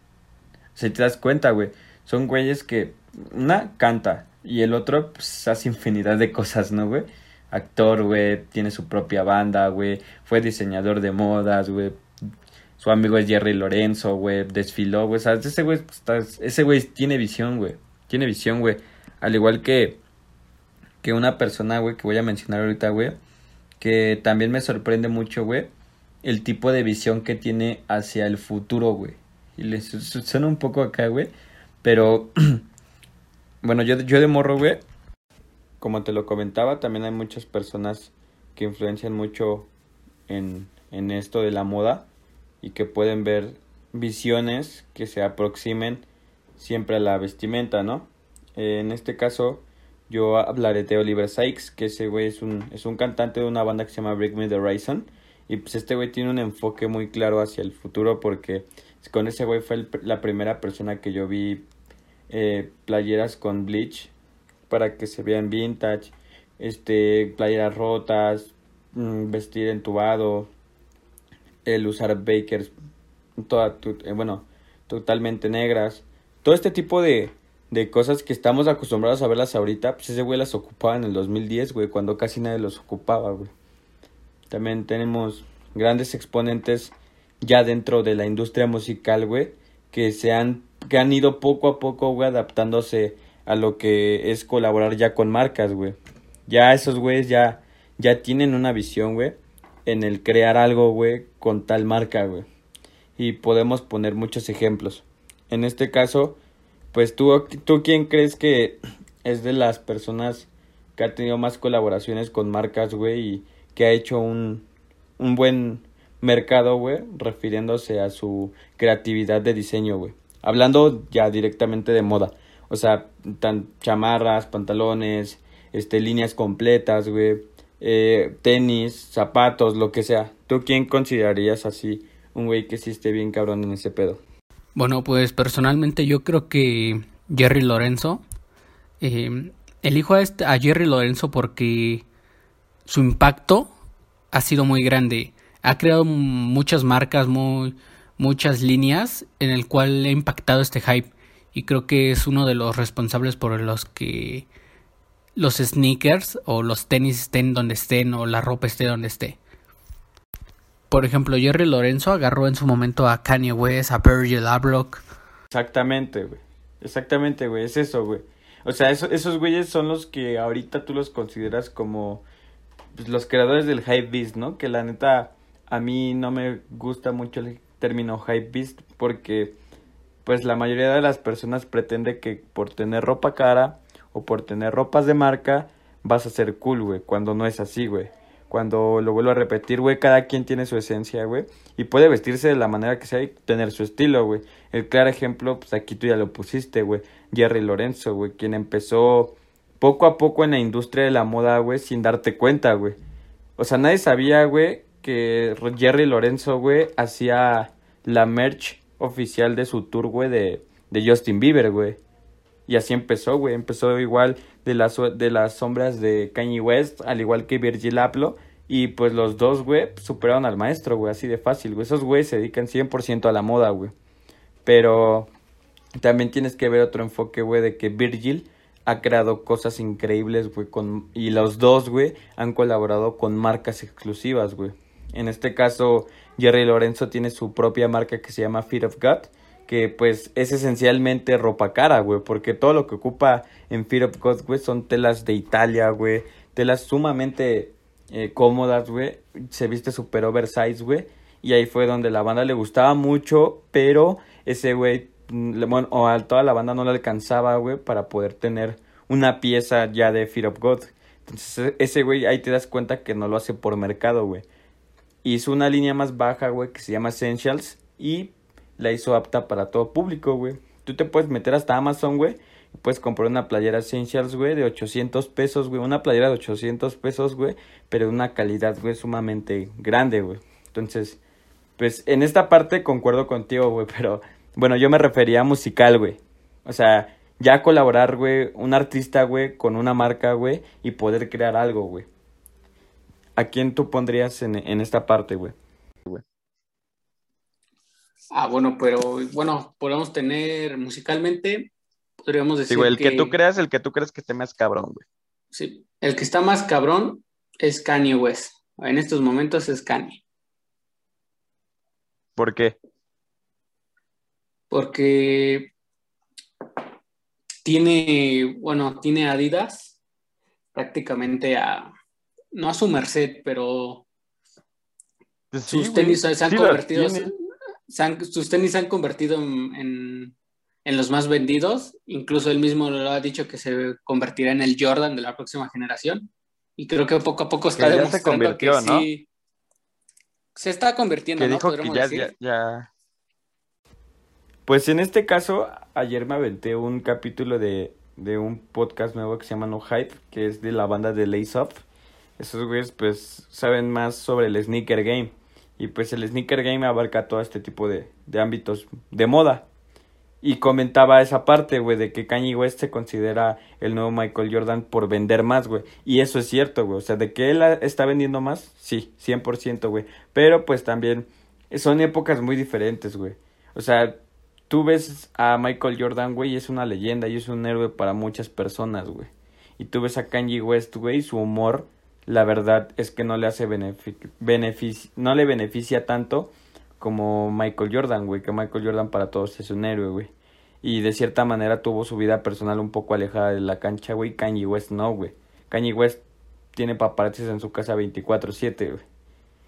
Speaker 2: Si te das cuenta, güey, son güeyes que una canta y el otro pues hace infinidad de cosas, ¿no, güey? Actor, güey, tiene su propia banda, güey, fue diseñador de modas, güey. Su amigo es Jerry Lorenzo, güey, desfiló, güey, Ese güey, ese güey tiene visión, güey. Tiene visión, güey. Al igual que que una persona, güey, que voy a mencionar ahorita, güey, que también me sorprende mucho, güey, el tipo de visión que tiene hacia el futuro, güey. Y le suena un poco acá, güey, pero bueno, yo, yo de morro, güey, como te lo comentaba, también hay muchas personas que influencian mucho en, en esto de la moda y que pueden ver visiones que se aproximen siempre a la vestimenta, ¿no? en este caso, yo hablaré de Oliver Sykes, que ese güey es un, es un cantante de una banda que se llama Break Me the Horizon. Y pues este güey tiene un enfoque muy claro hacia el futuro porque con ese güey fue la primera persona que yo vi eh, playeras con bleach para que se vean vintage, este, playeras rotas, mm, vestir entubado, el usar bakers, toda, eh, bueno, totalmente negras. Todo este tipo de, de cosas que estamos acostumbrados a verlas ahorita, pues ese güey las ocupaba en el 2010, güey, cuando casi nadie los ocupaba, güey. También tenemos grandes exponentes ya dentro de la industria musical, güey, que se han, que han ido poco a poco, güey, adaptándose a lo que es colaborar ya con marcas, güey. Ya esos güeyes ya, ya tienen una visión, güey, en el crear algo, güey, con tal marca, güey. Y podemos poner muchos ejemplos. En este caso, pues tú, tú quién crees que es de las personas que ha tenido más colaboraciones con marcas, güey, y que ha hecho un, un buen mercado, güey, refiriéndose a su creatividad de diseño, güey. Hablando ya directamente de moda. O sea, tan chamarras, pantalones, este, líneas completas, güey, eh, tenis, zapatos, lo que sea. ¿Tú quién considerarías así un güey que sí esté bien cabrón en ese pedo?
Speaker 1: Bueno, pues personalmente yo creo que Jerry Lorenzo. Eh, elijo a, este, a Jerry Lorenzo porque su impacto ha sido muy grande. Ha creado muchas marcas, muy, muchas líneas en el cual ha impactado este hype. Y creo que es uno de los responsables por los que los sneakers o los tenis estén donde estén o la ropa esté donde esté. Por ejemplo, Jerry Lorenzo agarró en su momento a Kanye West, a Virgil Abloh.
Speaker 2: Exactamente, güey. Exactamente, güey. Es eso, güey. O sea, esos güeyes son los que ahorita tú los consideras como pues, los creadores del hype beast, ¿no? Que la neta a mí no me gusta mucho el término hype beast porque pues la mayoría de las personas pretende que por tener ropa cara o por tener ropas de marca vas a ser cool, güey, cuando no es así, güey. Cuando lo vuelvo a repetir, güey, cada quien tiene su esencia, güey, y puede vestirse de la manera que sea y tener su estilo, güey. El claro ejemplo, pues aquí tú ya lo pusiste, güey, Jerry Lorenzo, güey, quien empezó poco a poco en la industria de la moda, güey, sin darte cuenta, güey. O sea, nadie sabía, güey, que Jerry Lorenzo, güey, hacía la merch oficial de su tour, güey, de, de Justin Bieber, güey. Y así empezó, güey. Empezó igual de las, de las sombras de Kanye West, al igual que Virgil Abloh. Y pues los dos, güey, superaron al maestro, güey, así de fácil, güey. Esos güey se dedican 100% a la moda, güey. Pero también tienes que ver otro enfoque, güey, de que Virgil ha creado cosas increíbles, güey, con... y los dos, güey, han colaborado con marcas exclusivas, güey. En este caso, Jerry Lorenzo tiene su propia marca que se llama Fear of God, que pues es esencialmente ropa cara, güey, porque todo lo que ocupa en Fear of God, güey, son telas de Italia, güey, telas sumamente eh, cómodas, güey, se viste super oversize, güey, y ahí fue donde la banda le gustaba mucho, pero ese güey bueno, o a toda la banda no le alcanzaba, güey, para poder tener una pieza ya de Fear of God. Entonces, ese güey, ahí te das cuenta que no lo hace por mercado, güey. Hizo una línea más baja, güey, que se llama Essentials y la hizo apta para todo público, güey. Tú te puedes meter hasta Amazon, güey, y puedes comprar una playera Essentials, güey, de 800 pesos, güey. Una playera de 800 pesos, güey, pero de una calidad, güey, sumamente grande, güey. Entonces, pues en esta parte concuerdo contigo, güey, pero bueno, yo me refería a musical, güey. O sea, ya colaborar, güey, un artista, güey, con una marca, güey, y poder crear algo, güey. ¿A quién tú pondrías en, en esta parte, güey?
Speaker 1: Ah, bueno, pero bueno, podemos tener musicalmente, podríamos decir.
Speaker 2: Sí, güey, el que... tú creas, el que tú crees que esté más cabrón, güey.
Speaker 1: Sí, el que está más cabrón es Kanye West. En estos momentos es Kanye.
Speaker 2: ¿Por qué?
Speaker 1: porque tiene, bueno, tiene Adidas prácticamente a, no a su merced, pero sus tenis se han convertido, sus tenis se han convertido en, en, los más vendidos, incluso él mismo lo ha dicho que se convertirá en el Jordan de la próxima generación, y creo que poco a poco está demostrando que sí, se está convirtiendo,
Speaker 2: ¿no? que ya pues en este caso, ayer me aventé un capítulo de, de un podcast nuevo que se llama No Hype, que es de la banda de Lace Up. Esos güeyes pues saben más sobre el sneaker game. Y pues el sneaker game abarca todo este tipo de, de ámbitos de moda. Y comentaba esa parte, güey, de que Kanye West se considera el nuevo Michael Jordan por vender más, güey. Y eso es cierto, güey. O sea, de que él está vendiendo más, sí, 100%, güey. Pero pues también son épocas muy diferentes, güey. O sea, tú ves a Michael Jordan, güey, y es una leyenda y es un héroe para muchas personas, güey. Y tú ves a Kanye West, güey, y su humor, la verdad es que no le hace beneficio, no le beneficia tanto como Michael Jordan, güey, que Michael Jordan para todos es un héroe, güey. Y de cierta manera tuvo su vida personal un poco alejada de la cancha, güey. Kanye West no, güey. Kanye West tiene paparazzis en su casa 24/7, güey.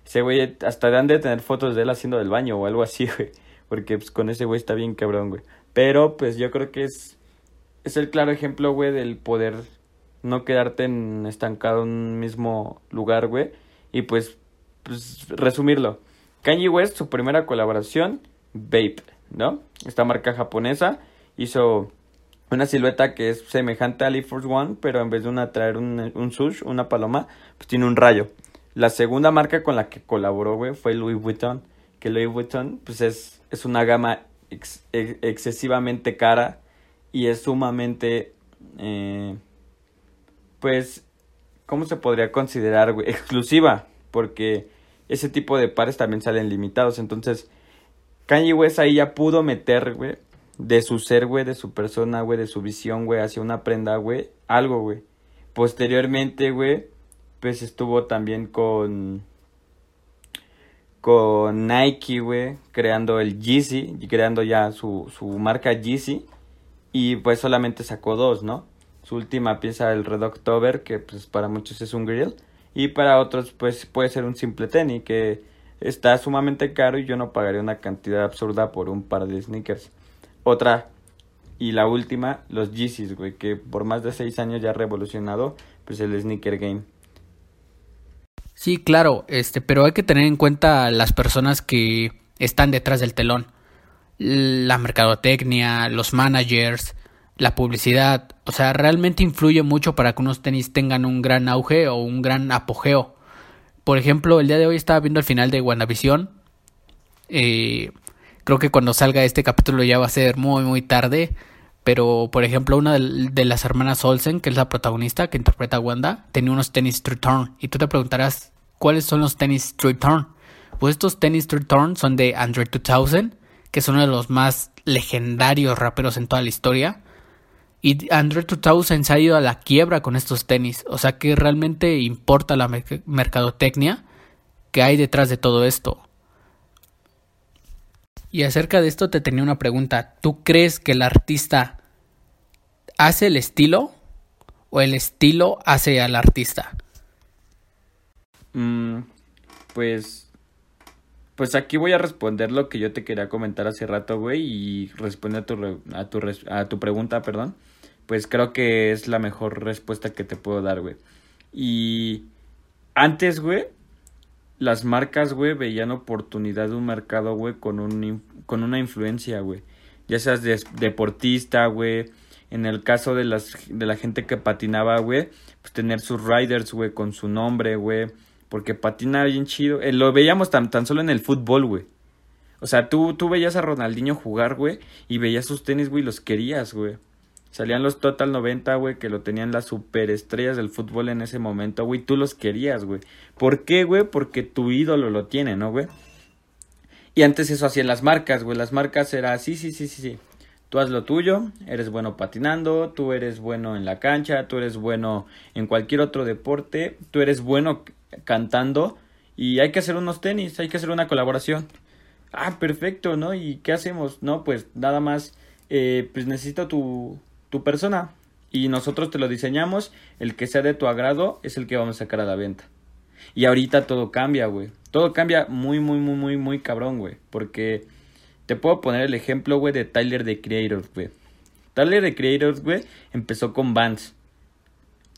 Speaker 2: Ese güey hasta dan de tener fotos de él haciendo del baño o algo así, güey. Porque pues con ese güey está bien cabrón, güey. Pero pues yo creo que es, es el claro ejemplo, güey, del poder no quedarte en estancado en un mismo lugar, güey. Y pues, pues resumirlo. Kanye West, su primera colaboración, Vape, ¿no? Esta marca japonesa hizo una silueta que es semejante a Air Force One, pero en vez de una traer un, un sush, una paloma, pues tiene un rayo. La segunda marca con la que colaboró, güey, fue Louis Vuitton. Que Louis Vuitton, pues es es una gama excesivamente cara y es sumamente, eh, pues, ¿cómo se podría considerar, güey? Exclusiva, porque ese tipo de pares también salen limitados. Entonces, Kanye West ahí ya pudo meter, güey, de su ser, güey, de su persona, güey, de su visión, güey, hacia una prenda, güey, algo, güey. Posteriormente, güey, pues estuvo también con con Nike, güey, creando el Yeezy, creando ya su, su marca Yeezy y pues solamente sacó dos, ¿no? Su última pieza, el Red October, que pues para muchos es un grill y para otros pues puede ser un simple tenis que está sumamente caro y yo no pagaría una cantidad absurda por un par de sneakers. Otra y la última, los Yeezys, güey, que por más de seis años ya ha revolucionado pues el sneaker game.
Speaker 1: Sí, claro, este, pero hay que tener en cuenta las personas que están detrás del telón. La mercadotecnia, los managers, la publicidad, o sea, realmente influye mucho para que unos tenis tengan un gran auge o un gran apogeo. Por ejemplo, el día de hoy estaba viendo el final de WandaVision. Eh, creo que cuando salga este capítulo ya va a ser muy, muy tarde. Pero, por ejemplo, una de, las hermanas Olsen, que es la protagonista que interpreta a Wanda, tenía unos tenis Street. Y tú te preguntarás, ¿cuáles son los tenis Street? Pues estos tenis Street son de Andre 2000, que es uno de los más legendarios raperos en toda la historia. Y Andre 2000 se ha ido a la quiebra con estos tenis. O sea que realmente importa la mercadotecnia que hay detrás de todo esto. Y acerca de esto te tenía una pregunta. ¿Tú crees que el artista hace el estilo o el estilo hace al artista?
Speaker 2: Mm, pues pues aquí voy a responder lo que yo te quería comentar hace rato, güey, y responder a tu, a tu, a tu pregunta, perdón. Pues creo que es la mejor respuesta que te puedo dar, güey. Y antes, güey, las marcas, güey, veían oportunidad de un mercado, güey, con, un, con una influencia, güey. Ya seas deportista, güey. En el caso de, las, de la gente que patinaba, güey, pues tener sus riders, güey, con su nombre, güey. Porque patina bien chido. Eh, lo veíamos tan, tan solo en el fútbol, güey. O sea, tú, tú veías a Ronaldinho jugar, güey, y veías sus tenis, güey, y los querías, güey. Salían los Total 90, güey, que lo tenían las superestrellas del fútbol en ese momento, güey. Tú los querías, güey. ¿Por qué, güey? Porque tu ídolo lo tiene, ¿no, güey? Y antes eso hacían las marcas, güey. Las marcas era, sí, sí, sí, sí, sí. Tú haz lo tuyo, eres bueno patinando, tú eres bueno en la cancha, tú eres bueno en cualquier otro deporte, tú eres bueno cantando y hay que hacer unos tenis, hay que hacer una colaboración. Ah, perfecto, ¿no? ¿Y qué hacemos? No, pues nada más, eh, pues necesito tu, tu persona y nosotros te lo diseñamos, el que sea de tu agrado es el que vamos a sacar a la venta. Y ahorita todo cambia, güey. Todo cambia muy, muy, muy, muy, muy cabrón, güey. Porque te puedo poner el ejemplo, güey, de Tyler de Creators, güey. Tyler de Creators, güey, empezó con Vans.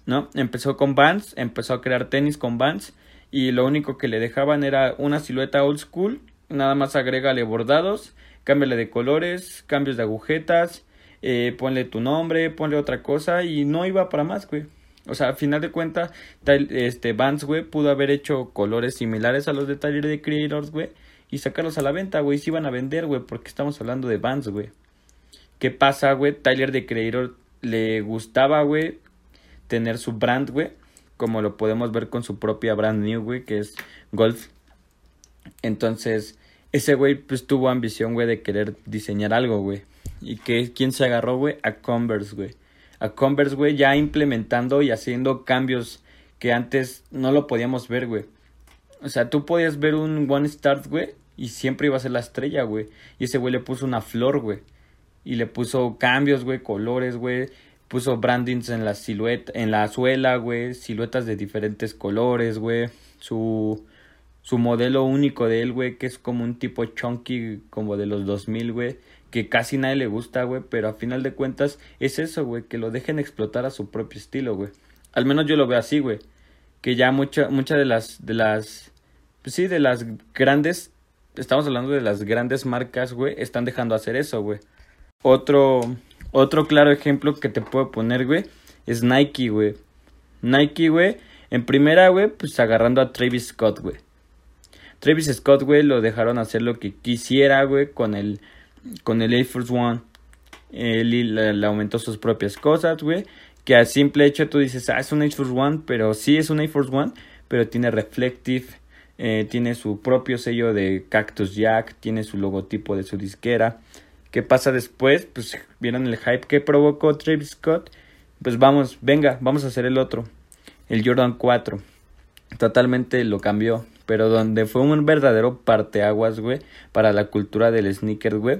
Speaker 2: ¿No? Empezó con Vans, empezó a crear tenis con Vans. Y lo único que le dejaban era una silueta old school. Nada más agrégale bordados, cámbiale de colores, cambios de agujetas eh, ponle tu nombre, ponle otra cosa y no iba para más, güey. O sea, a final de cuentas, este Vans, güey, pudo haber hecho colores similares a los de Tyler de Creators, güey, y sacarlos a la venta, güey, si iban a vender, güey, porque estamos hablando de Vans, güey. ¿Qué pasa, güey? Tyler de Creator le gustaba, güey, tener su brand, güey, como lo podemos ver con su propia brand new, güey, que es Golf. Entonces, ese güey, pues tuvo ambición, güey, de querer diseñar algo, güey. ¿Y que quién se agarró, güey? A Converse, güey. A Converse, güey, ya implementando y haciendo cambios que antes no lo podíamos ver, güey. O sea, tú podías ver un One Start, güey, y siempre iba a ser la estrella, güey. Y ese güey le puso una flor, güey. Y le puso cambios, güey, colores, güey. Puso brandings en la silueta, en la suela, güey. Siluetas de diferentes colores, güey. Su, su modelo único de él, güey, que es como un tipo chunky como de los 2000, güey que casi nadie le gusta, güey, pero a final de cuentas es eso, güey, que lo dejen explotar a su propio estilo, güey. Al menos yo lo veo así, güey. Que ya muchas mucha de las, de las, pues sí, de las grandes, estamos hablando de las grandes marcas, güey, están dejando hacer eso, güey. Otro, otro claro ejemplo que te puedo poner, güey, es Nike, güey. Nike, güey, en primera, güey, pues agarrando a Travis Scott, güey. Travis Scott, güey, lo dejaron hacer lo que quisiera, güey, con el con el Air Force One, él le, aumentó sus propias cosas, güey. Que a simple hecho tú dices, ah, es un Air Force One, pero sí es un Air Force One, pero tiene Reflective, eh, tiene su propio sello de Cactus Jack, tiene su logotipo de su disquera. ¿Qué pasa después? Pues vieron el hype que provocó Travis Scott. pues vamos, venga, vamos a hacer el otro. El Jordan 4. Totalmente lo cambió. Pero donde fue un verdadero parteaguas, güey, para la cultura del sneaker, güey,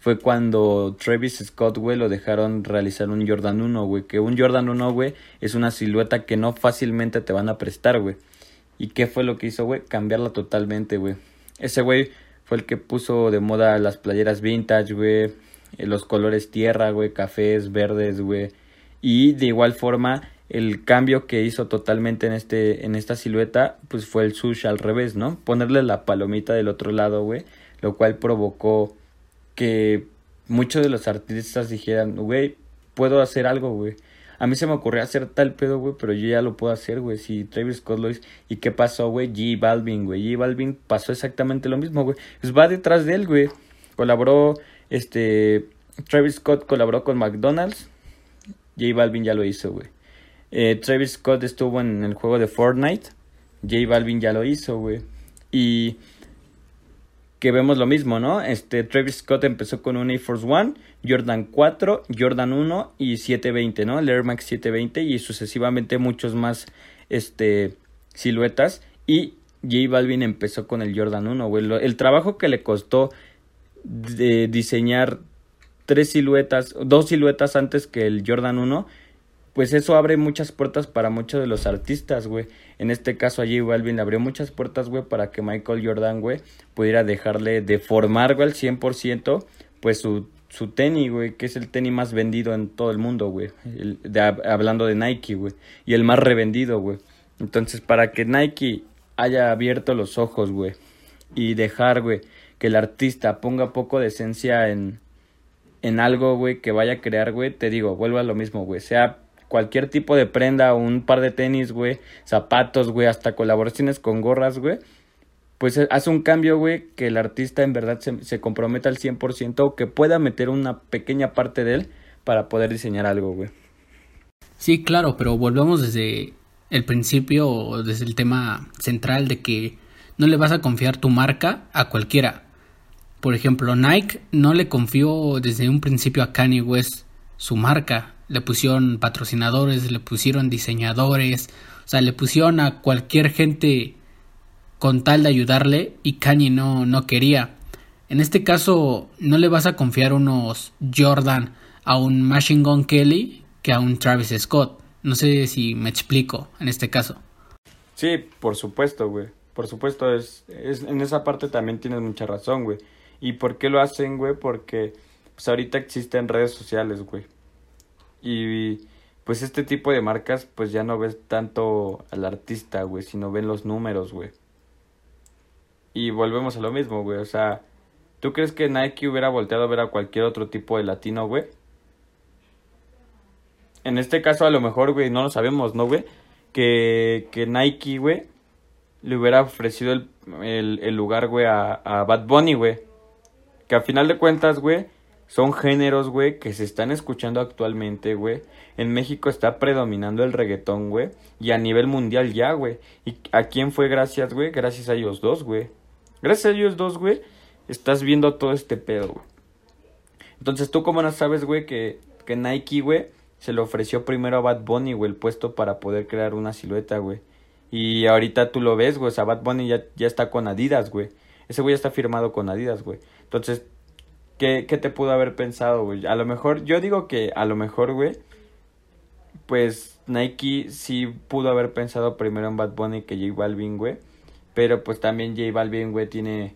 Speaker 2: fue cuando Travis Scott, güey, lo dejaron realizar un Jordan 1, güey. Que un Jordan 1, güey, es una silueta que no fácilmente te van a prestar, güey. ¿Y qué fue lo que hizo, güey? Cambiarla totalmente, güey. Ese güey fue el que puso de moda las playeras vintage, güey. Eh, los colores tierra, güey, cafés, verdes, güey. Y de igual forma, el cambio que hizo totalmente en, este, en esta silueta, pues fue el sush al revés, ¿no? Ponerle la palomita del otro lado, güey. Lo cual provocó que muchos de los artistas dijeran, güey, puedo hacer algo, güey. A mí se me ocurrió hacer tal pedo, güey, pero yo ya lo puedo hacer, güey. Si Travis Scott lo hizo. ¿Y qué pasó, güey? G Balvin, güey. G Balvin pasó exactamente lo mismo, güey. Pues va detrás de él, güey. Colaboró, este. Travis Scott colaboró con McDonald's. J Balvin ya lo hizo, güey. Eh, Travis Scott estuvo en el juego de Fortnite. J Balvin ya lo hizo, güey. Y que vemos lo mismo, ¿no? Este Travis Scott empezó con un Air Force One, Jordan 4, Jordan 1 y 720, ¿no? El Air Max 720 y sucesivamente muchos más este siluetas y J Balvin empezó con el Jordan 1, güey. El trabajo que le costó de diseñar tres siluetas, dos siluetas antes que el Jordan 1 pues eso abre muchas puertas para muchos de los artistas, güey. En este caso allí Balvin le abrió muchas puertas, güey, para que Michael Jordan, güey, pudiera dejarle de formar, güey, al 100%, pues su, su tenis, güey, que es el tenis más vendido en todo el mundo, güey. hablando de Nike, güey. Y el más revendido, güey. Entonces, para que Nike haya abierto los ojos, güey, y dejar, güey, que el artista ponga poco de esencia en, en algo, güey, que vaya a crear, güey, te digo, vuelvo a lo mismo, güey, sea cualquier tipo de prenda, un par de tenis, güey, zapatos, güey, hasta colaboraciones con gorras, güey, pues eh, hace un cambio, güey, que el artista en verdad se, comprometa al 100% o que pueda meter una pequeña parte de él para poder diseñar algo, güey.
Speaker 1: Sí, claro, pero volvemos desde el principio, desde el tema central de que no le vas a confiar tu marca a cualquiera. Por ejemplo, Nike no le confió desde un principio a Kanye West su marca le pusieron patrocinadores, le pusieron diseñadores, o sea, le pusieron a cualquier gente con tal de ayudarle y Kanye no, no quería. En este caso, no le vas a confiar unos Jordan a un Machine Gun Kelly que a un Travis Scott. No sé si me explico en este caso.
Speaker 2: Sí, por supuesto, güey. Por supuesto, es, es, en esa parte también tienes mucha razón, güey. ¿Y por qué lo hacen, güey? Porque pues ahorita existen redes sociales, güey. Y pues este tipo de marcas pues ya no ves tanto al artista, güey, sino ven los números, güey. Y volvemos a lo mismo, güey, o sea, ¿tú crees que Nike hubiera volteado a ver a cualquier otro tipo de latino, güey? En este caso a lo mejor, güey, no lo sabemos, ¿no, güey? Que, que Nike, güey, le hubiera ofrecido el, el, el lugar, güey, a, a Bad Bunny, güey. Que a final de cuentas, güey, son géneros, güey, que se están escuchando actualmente, güey. En México está predominando el reggaetón, güey. Y a nivel mundial ya, güey. ¿Y a quién fue gracias, güey? Gracias a ellos dos, güey. Gracias a ellos dos, güey. Estás viendo todo este pedo, güey. Entonces, ¿tú cómo no sabes, güey, que, que Nike, güey, se le ofreció primero a Bad Bunny, güey, el puesto para poder crear una silueta, güey? Y ahorita tú lo ves, güey. O sea, Bad Bunny ya, ya está con Adidas, güey. Ese güey ya está firmado con Adidas, güey. Entonces, ¿Qué, ¿Qué te pudo haber pensado, güey? A lo mejor, yo digo que a lo mejor, güey, pues Nike sí pudo haber pensado primero en Bad Bunny que J Balvin, güey. Pero pues también J Balvin, güey, tiene,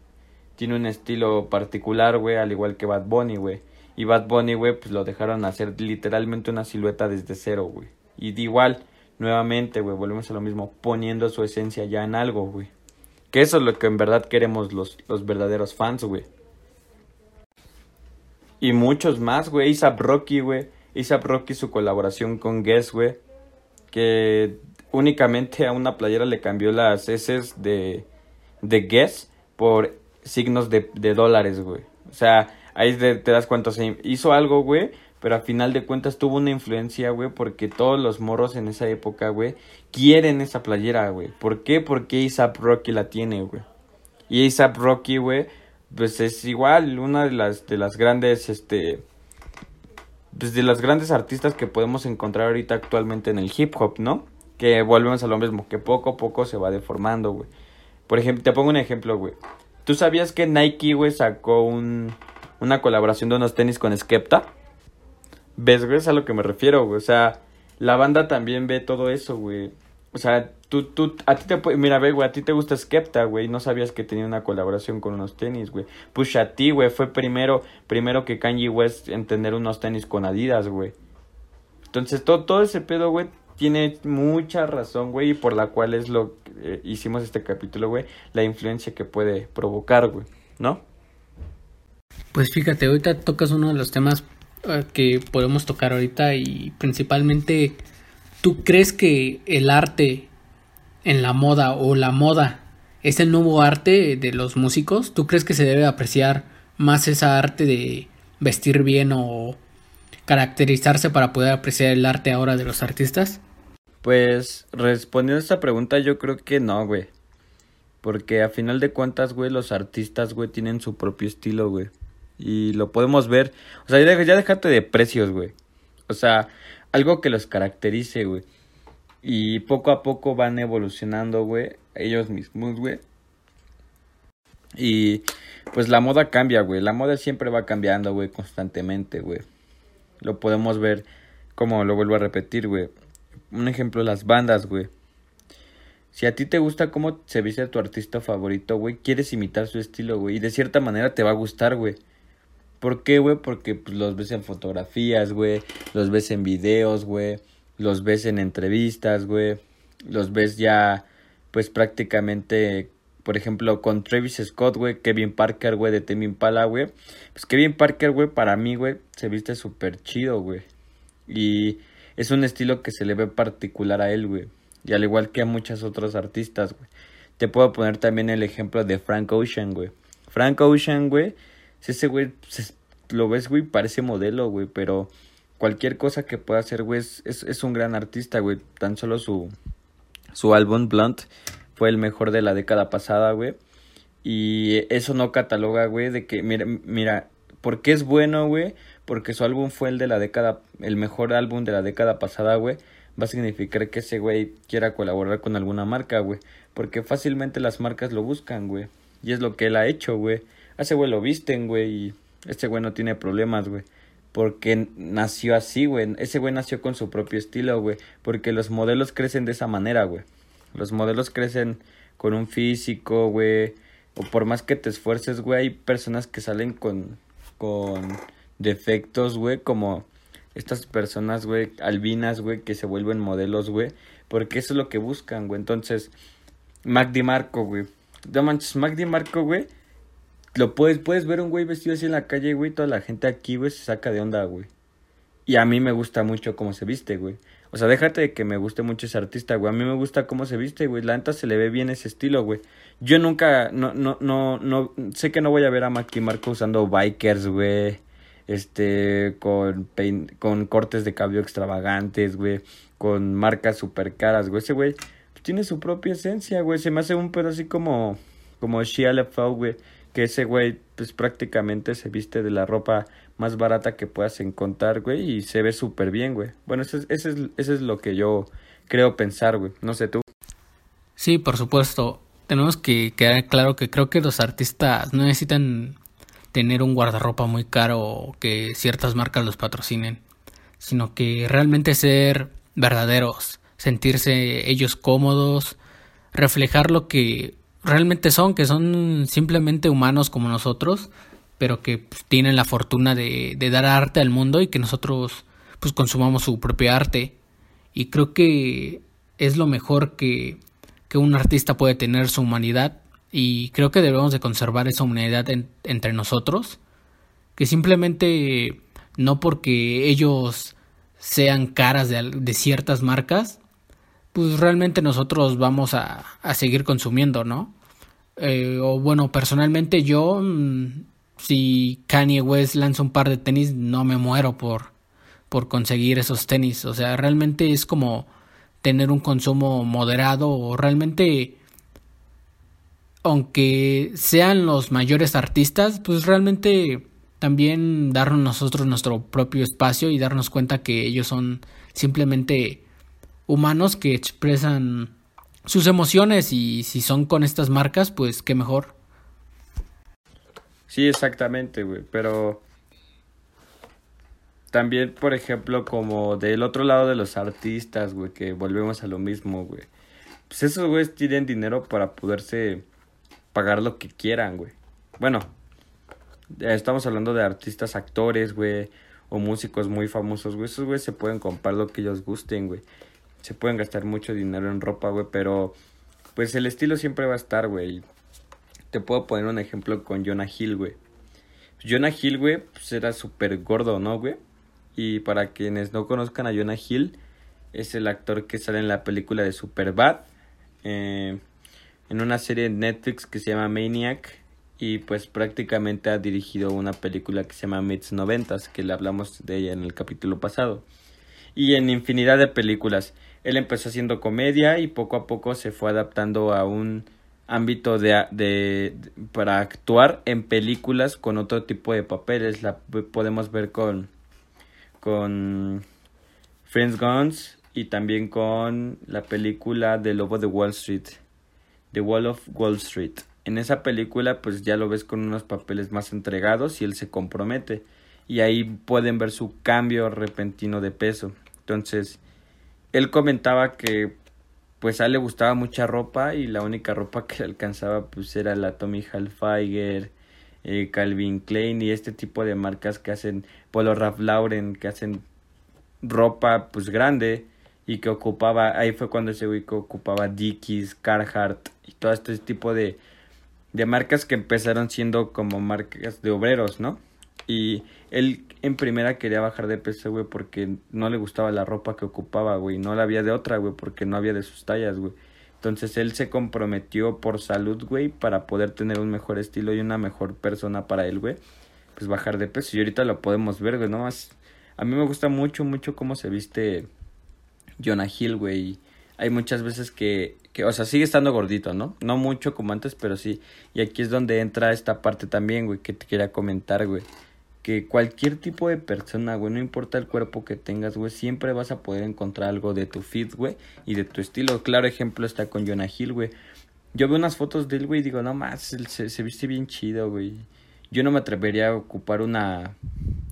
Speaker 2: tiene un estilo particular, güey, al igual que Bad Bunny, güey. Y Bad Bunny, güey, pues lo dejaron hacer literalmente una silueta desde cero, güey. Y de igual, nuevamente, güey, volvemos a lo mismo, poniendo su esencia ya en algo, güey. Que eso es lo que en verdad queremos los, los verdaderos fans, güey. Y muchos más, güey. Isaac Rocky, güey. Isaac Rocky, su colaboración con Guess, güey. Que únicamente a una playera le cambió las S de, de Guess por signos de, de dólares, güey. O sea, ahí te, te das cuenta. Se hizo algo, güey. Pero a final de cuentas tuvo una influencia, güey, porque todos los morros en esa época, güey, quieren esa playera, güey. ¿Por qué? Porque ASAP Rocky la tiene, güey. Y ASAP Rocky, güey, pues es igual una de las de las grandes este desde los grandes artistas que podemos encontrar ahorita actualmente en el hip hop, ¿no? Que volvemos a lo mismo, que poco a poco se va deformando, güey. Por ejemplo, te pongo un ejemplo, güey. ¿Tú sabías que Nike, güey, sacó un, una colaboración de unos tenis con Skepta? ¿Ves, güey? Es a lo que me refiero, güey. O sea, la banda también ve todo eso, güey. O sea, tú, tú, a ti te mira, ve, a ti te gusta Skepta, güey, no sabías que tenía una colaboración con unos tenis, güey. Pusha T, güey, fue primero, primero que Kanye West en tener unos tenis con Adidas, güey. Entonces, todo, todo ese pedo, güey, tiene mucha razón, güey, y por la cual es lo que eh, hicimos este capítulo, güey, la influencia que puede provocar, güey, ¿no?
Speaker 1: Pues fíjate, ahorita tocas uno de los temas eh, que podemos tocar ahorita y principalmente ¿Tú crees que el arte en la moda o la moda es el nuevo arte de los músicos? ¿Tú crees que se debe apreciar más esa arte de vestir bien o caracterizarse para poder apreciar el arte ahora de los artistas?
Speaker 2: Pues respondiendo a esta pregunta yo creo que no, güey. Porque a final de cuentas, güey, los artistas, güey, tienen su propio estilo, güey. Y lo podemos ver. O sea, ya, ya déjate de precios, güey. O sea, algo que los caracterice, güey. Y poco a poco van evolucionando, güey, ellos mismos, güey. Y pues la moda cambia, güey. La moda siempre va cambiando, güey, constantemente, güey. Lo podemos ver, como lo vuelvo a repetir, güey. Un ejemplo, las bandas, güey. Si a ti te gusta cómo se viste tu artista favorito, güey, quieres imitar su estilo, güey. Y de cierta manera te va a gustar, güey. ¿Por qué, güey? Porque pues, los ves en fotografías, güey. Los ves en videos, güey. Los ves en entrevistas, güey. Los ves ya, pues prácticamente, por ejemplo, con Travis Scott, güey. Kevin Parker, güey, de Temi Impala, güey. Pues Kevin Parker, güey, para mí, güey, se viste súper chido, güey. Y es un estilo que se le ve particular a él, güey. Y al igual que a muchos otros artistas, güey. Te puedo poner también el ejemplo de Frank Ocean, güey. Frank Ocean, güey ese güey, lo ves, güey, parece modelo, güey, pero cualquier cosa que pueda hacer, güey, es, es, un gran artista, güey. Tan solo su, su álbum Blunt fue el mejor de la década pasada, güey. Y eso no cataloga, güey, de que, mira, mira, ¿por qué es bueno, güey? Porque su álbum fue el de la década, el mejor álbum de la década pasada, güey. Va a significar que ese güey quiera colaborar con alguna marca, güey. Porque fácilmente las marcas lo buscan, güey. Y es lo que él ha hecho, güey ese güey lo visten, güey, y este güey no tiene problemas, güey. Porque nació así, güey. Ese güey nació con su propio estilo, güey. Porque los modelos crecen de esa manera, güey. Los modelos crecen con un físico, güey. O por más que te esfuerces, güey, hay personas que salen con, con defectos, güey, como estas personas, güey, albinas, güey, que se vuelven modelos, güey. Porque eso es lo que buscan, güey. Entonces, Mac Marco, güey. No manches, Mac Marco, güey lo puedes, puedes ver un güey vestido así en la calle, güey, toda la gente aquí, güey, se saca de onda, güey. Y a mí me gusta mucho cómo se viste, güey. O sea, déjate de que me guste mucho ese artista, güey. A mí me gusta cómo se viste, güey. La neta se le ve bien ese estilo, güey. Yo nunca, no, no, no, no, sé que no voy a ver a Maki Marco usando bikers, güey. Este, con, con cortes de cabello extravagantes, güey. Con marcas super caras, güey. Ese güey tiene su propia esencia, güey. Se me hace un pedo así como, como Shia LaFau, güey que ese güey pues prácticamente se viste de la ropa más barata que puedas encontrar, güey, y se ve súper bien, güey. Bueno, eso es, eso, es, eso es lo que yo creo pensar, güey. No sé tú.
Speaker 1: Sí, por supuesto. Tenemos que quedar claro que creo que los artistas no necesitan tener un guardarropa muy caro o que ciertas marcas los patrocinen, sino que realmente ser verdaderos, sentirse ellos cómodos, reflejar lo que realmente son, que son simplemente humanos como nosotros, pero que pues, tienen la fortuna de, dar arte al mundo y que nosotros pues consumamos su propio arte. Y creo que es lo mejor que, que un artista puede tener su humanidad y creo que debemos de conservar esa humanidad entre nosotros, que simplemente no porque ellos sean caras de, de ciertas marcas, pues realmente nosotros vamos a, a seguir consumiendo, ¿no? Eh, o bueno, personalmente yo, mm, si Kanye West lanza un par de tenis, no me muero por, por conseguir esos tenis. O sea, realmente es como tener un consumo moderado o realmente, aunque sean los mayores artistas, pues realmente también darnos nosotros nuestro propio espacio y darnos cuenta que ellos son simplemente humanos que expresan sus emociones y si son con estas marcas, pues qué mejor.
Speaker 2: Sí, exactamente, güey, pero también, por ejemplo, como del otro lado de los artistas, güey, que volvemos a lo mismo, güey. Pues esos güeyes tienen dinero para poderse pagar lo que quieran, güey. Bueno, estamos hablando de artistas, actores, güey, o músicos muy famosos, güey. Esos güeyes se pueden comprar lo que ellos gusten, güey. Se pueden gastar mucho dinero en ropa, güey, pero pues el estilo siempre va a estar, güey. Te puedo poner un ejemplo con Jonah Hill, güey. Jonah Hill, güey, pues era súper gordo, ¿no, güey? Y para quienes no conozcan a Jonah Hill, es el actor que sale en la película de Superbad. Eh, en una serie de Netflix que se llama Maniac. Y pues prácticamente ha dirigido una película que se llama Mids Noventas, que le hablamos de ella en el capítulo pasado. Y en infinidad de películas. Él empezó haciendo comedia y poco a poco se fue adaptando a un ámbito de, de, para actuar en películas con otro tipo de papeles. La podemos ver con con Friends Guns y también con la película de Lobo de Wall Street, The Wall of Wall Street. En esa película pues ya lo ves con unos papeles más entregados y él se compromete y ahí pueden ver su cambio repentino de peso. Entonces, él comentaba que pues a él le gustaba mucha ropa y la única ropa que le alcanzaba pues era la Tommy Hilfiger, eh, Calvin Klein y este tipo de marcas que hacen Polo Ralph Lauren, que hacen ropa pues grande y que ocupaba, ahí fue cuando ese güey ocupaba Dickies, Carhartt y todo este tipo de, de marcas que empezaron siendo como marcas de obreros, ¿no? Y él en primera quería bajar de peso, güey, porque no le gustaba la ropa que ocupaba, güey. No la había de otra, güey, porque no había de sus tallas, güey. Entonces él se comprometió por salud, güey, para poder tener un mejor estilo y una mejor persona para él, güey. Pues bajar de peso. Y ahorita lo podemos ver, güey, ¿no? a mí me gusta mucho, mucho cómo se viste Jonah Hill, güey. Hay muchas veces que, que, o sea, sigue estando gordito, ¿no? No mucho como antes, pero sí. Y aquí es donde entra esta parte también, güey, que te quería comentar, güey que cualquier tipo de persona, güey, no importa el cuerpo que tengas, güey, siempre vas a poder encontrar algo de tu fit, güey, y de tu estilo. Claro ejemplo está con Jonah Hill, güey. Yo veo unas fotos de él, güey, y digo, no más, se, se viste bien chido, güey. Yo no me atrevería a ocupar una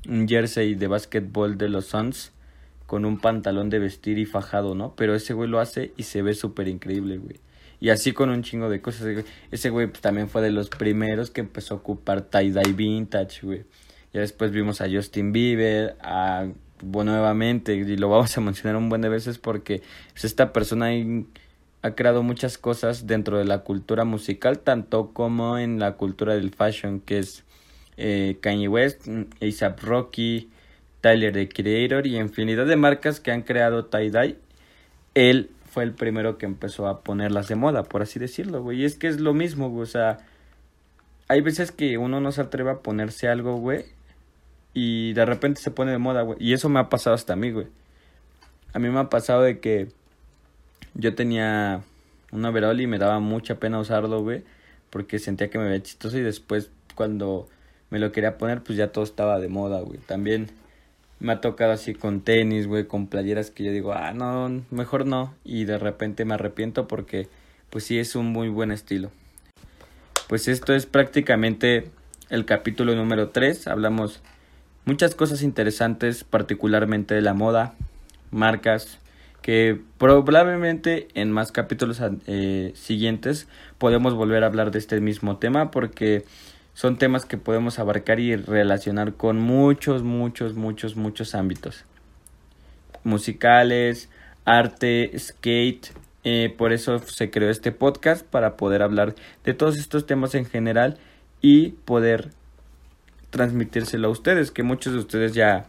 Speaker 2: un jersey de básquetbol de los Suns con un pantalón de vestir y fajado, ¿no? Pero ese güey lo hace y se ve súper increíble, güey. Y así con un chingo de cosas. Ese güey pues, también fue de los primeros que empezó a ocupar tie-dye vintage, güey. Ya después vimos a Justin Bieber, a bueno, nuevamente, y lo vamos a mencionar un buen de veces porque pues, esta persona ha creado muchas cosas dentro de la cultura musical, tanto como en la cultura del fashion, que es eh, Kanye West, ASAP Rocky, Tyler the Creator y infinidad de marcas que han creado tie-dye. Él fue el primero que empezó a ponerlas de moda, por así decirlo, güey. Y es que es lo mismo, güey. O sea, hay veces que uno no se atreve a ponerse algo, güey y de repente se pone de moda, güey. Y eso me ha pasado hasta a mí, güey. A mí me ha pasado de que yo tenía un overall y me daba mucha pena usarlo, güey. Porque sentía que me veía chistoso y después cuando me lo quería poner, pues ya todo estaba de moda, güey. También me ha tocado así con tenis, güey, con playeras que yo digo, ah, no, mejor no. Y de repente me arrepiento porque, pues sí, es un muy buen estilo. Pues esto es prácticamente el capítulo número 3. Hablamos muchas cosas interesantes, particularmente de la moda, marcas, que probablemente en más capítulos eh, siguientes podemos volver a hablar de este mismo tema porque son temas que podemos abarcar y relacionar con muchos, muchos, muchos, muchos ámbitos. Musicales, arte, skate. Eh, por eso se creó este podcast para poder hablar de todos estos temas en general y poder transmitírselo a ustedes, que muchos de ustedes ya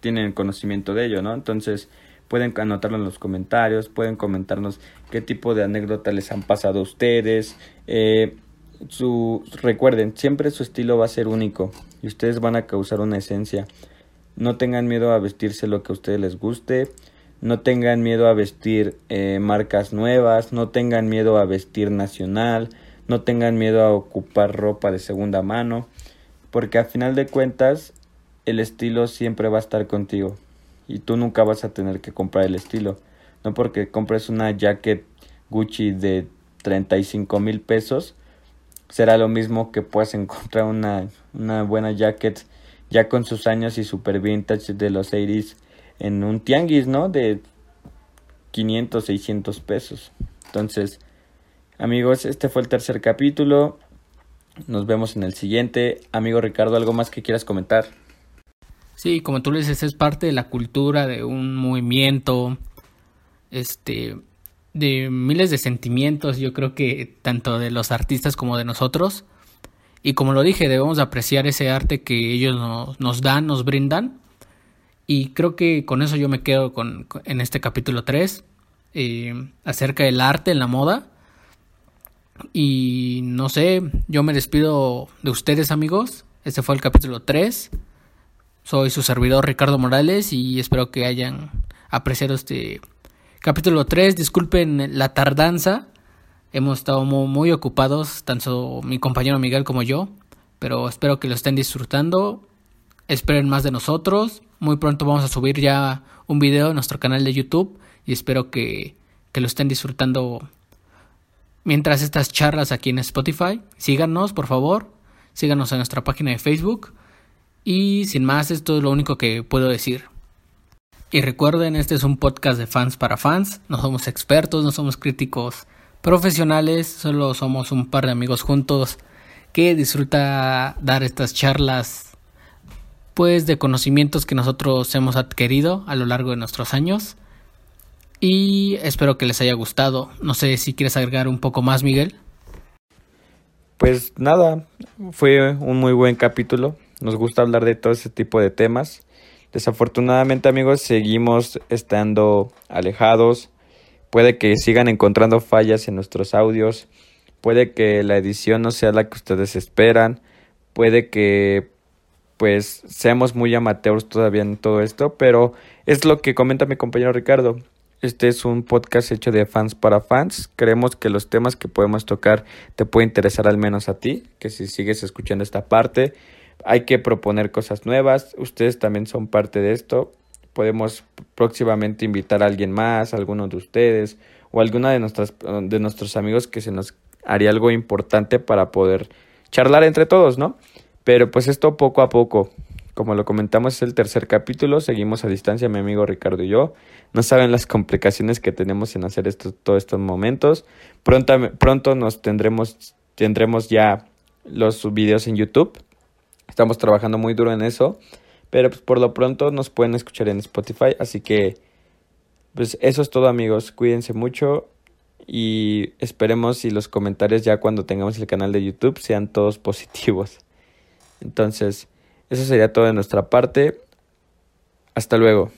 Speaker 2: tienen conocimiento de ello, ¿no? Entonces pueden anotarlo en los comentarios, pueden comentarnos qué tipo de anécdota les han pasado a ustedes. Eh, su, recuerden, siempre su estilo va a ser único y ustedes van a causar una esencia. No tengan miedo a vestirse lo que a ustedes les guste. No tengan miedo a vestir eh, marcas nuevas. No tengan miedo a vestir nacional. No tengan miedo a ocupar ropa de segunda mano Porque a final de cuentas, el estilo siempre va a estar contigo. Y tú nunca vas a tener que comprar el estilo. No porque compres una jacket Gucci de 35 mil pesos, será lo mismo que puedas encontrar una, una buena jacket ya con sus años y super vintage de los 80 en un tianguis, ¿no? De 500, 600 pesos. Entonces, amigos, este fue el tercer capítulo. Nos vemos en el siguiente. Amigo Ricardo, ¿algo más que quieras comentar?
Speaker 1: Sí, como tú le dices, es parte de la cultura, de un movimiento, este, de miles de sentimientos, yo creo que tanto de los artistas como de nosotros. Y como lo dije, debemos apreciar ese arte que ellos nos, dan, nos brindan. Y creo que con eso yo me quedo con, en este capítulo 3, eh, acerca del arte en la moda. Y no sé, yo me despido de ustedes amigos. Este fue el capítulo 3. Soy su servidor Ricardo Morales y espero que hayan apreciado este capítulo 3. Disculpen la tardanza. Hemos estado muy, ocupados, tanto mi compañero Miguel como yo. Pero espero que lo estén disfrutando. Esperen más de nosotros. Muy pronto vamos a subir ya un video en nuestro canal de YouTube. Y espero que, que lo estén disfrutando mientras estas charlas aquí en Spotify. Síganos, por favor. Síganos en nuestra página de Facebook. Y sin más, esto es lo único que puedo decir. Y recuerden, este es un podcast de fans para fans. No somos expertos, no somos críticos profesionales, solo somos un par de amigos juntos que disfruta dar estas charlas pues de conocimientos que nosotros hemos adquirido a lo largo de nuestros años. Y espero que les haya gustado. No sé si quieres agregar un poco más, Miguel.
Speaker 2: Pues nada, fue un muy buen capítulo. Nos gusta hablar de todo ese tipo de temas. Desafortunadamente, amigos, seguimos estando alejados. Puede que sigan encontrando fallas en nuestros audios. Puede que la edición no sea la que ustedes esperan. Puede que pues seamos muy amateurs todavía en todo esto, pero es lo que comenta mi compañero Ricardo. Este es un podcast hecho de fans para fans. Creemos que los temas que podemos tocar te pueden interesar al menos a ti, que si sigues escuchando esta parte hay que proponer cosas nuevas. Ustedes también son parte de esto. Podemos próximamente invitar a alguien más, alguno de ustedes o a alguna de, nuestras, de nuestros amigos que se nos haría algo importante para poder charlar entre todos, ¿no? Pero pues esto poco a poco. Como lo comentamos, es el tercer capítulo. Seguimos a distancia, mi amigo Ricardo y yo. No saben las complicaciones que tenemos en hacer todos estos momentos. Pronto, pronto nos tendremos, tendremos ya los videos en YouTube Estamos trabajando muy duro en eso. Pero pues por lo pronto nos pueden escuchar en Spotify. Así que pues eso es todo amigos. Cuídense mucho. Y esperemos si los comentarios ya cuando tengamos el canal de YouTube sean todos positivos. Entonces, eso sería todo de nuestra parte. Hasta luego.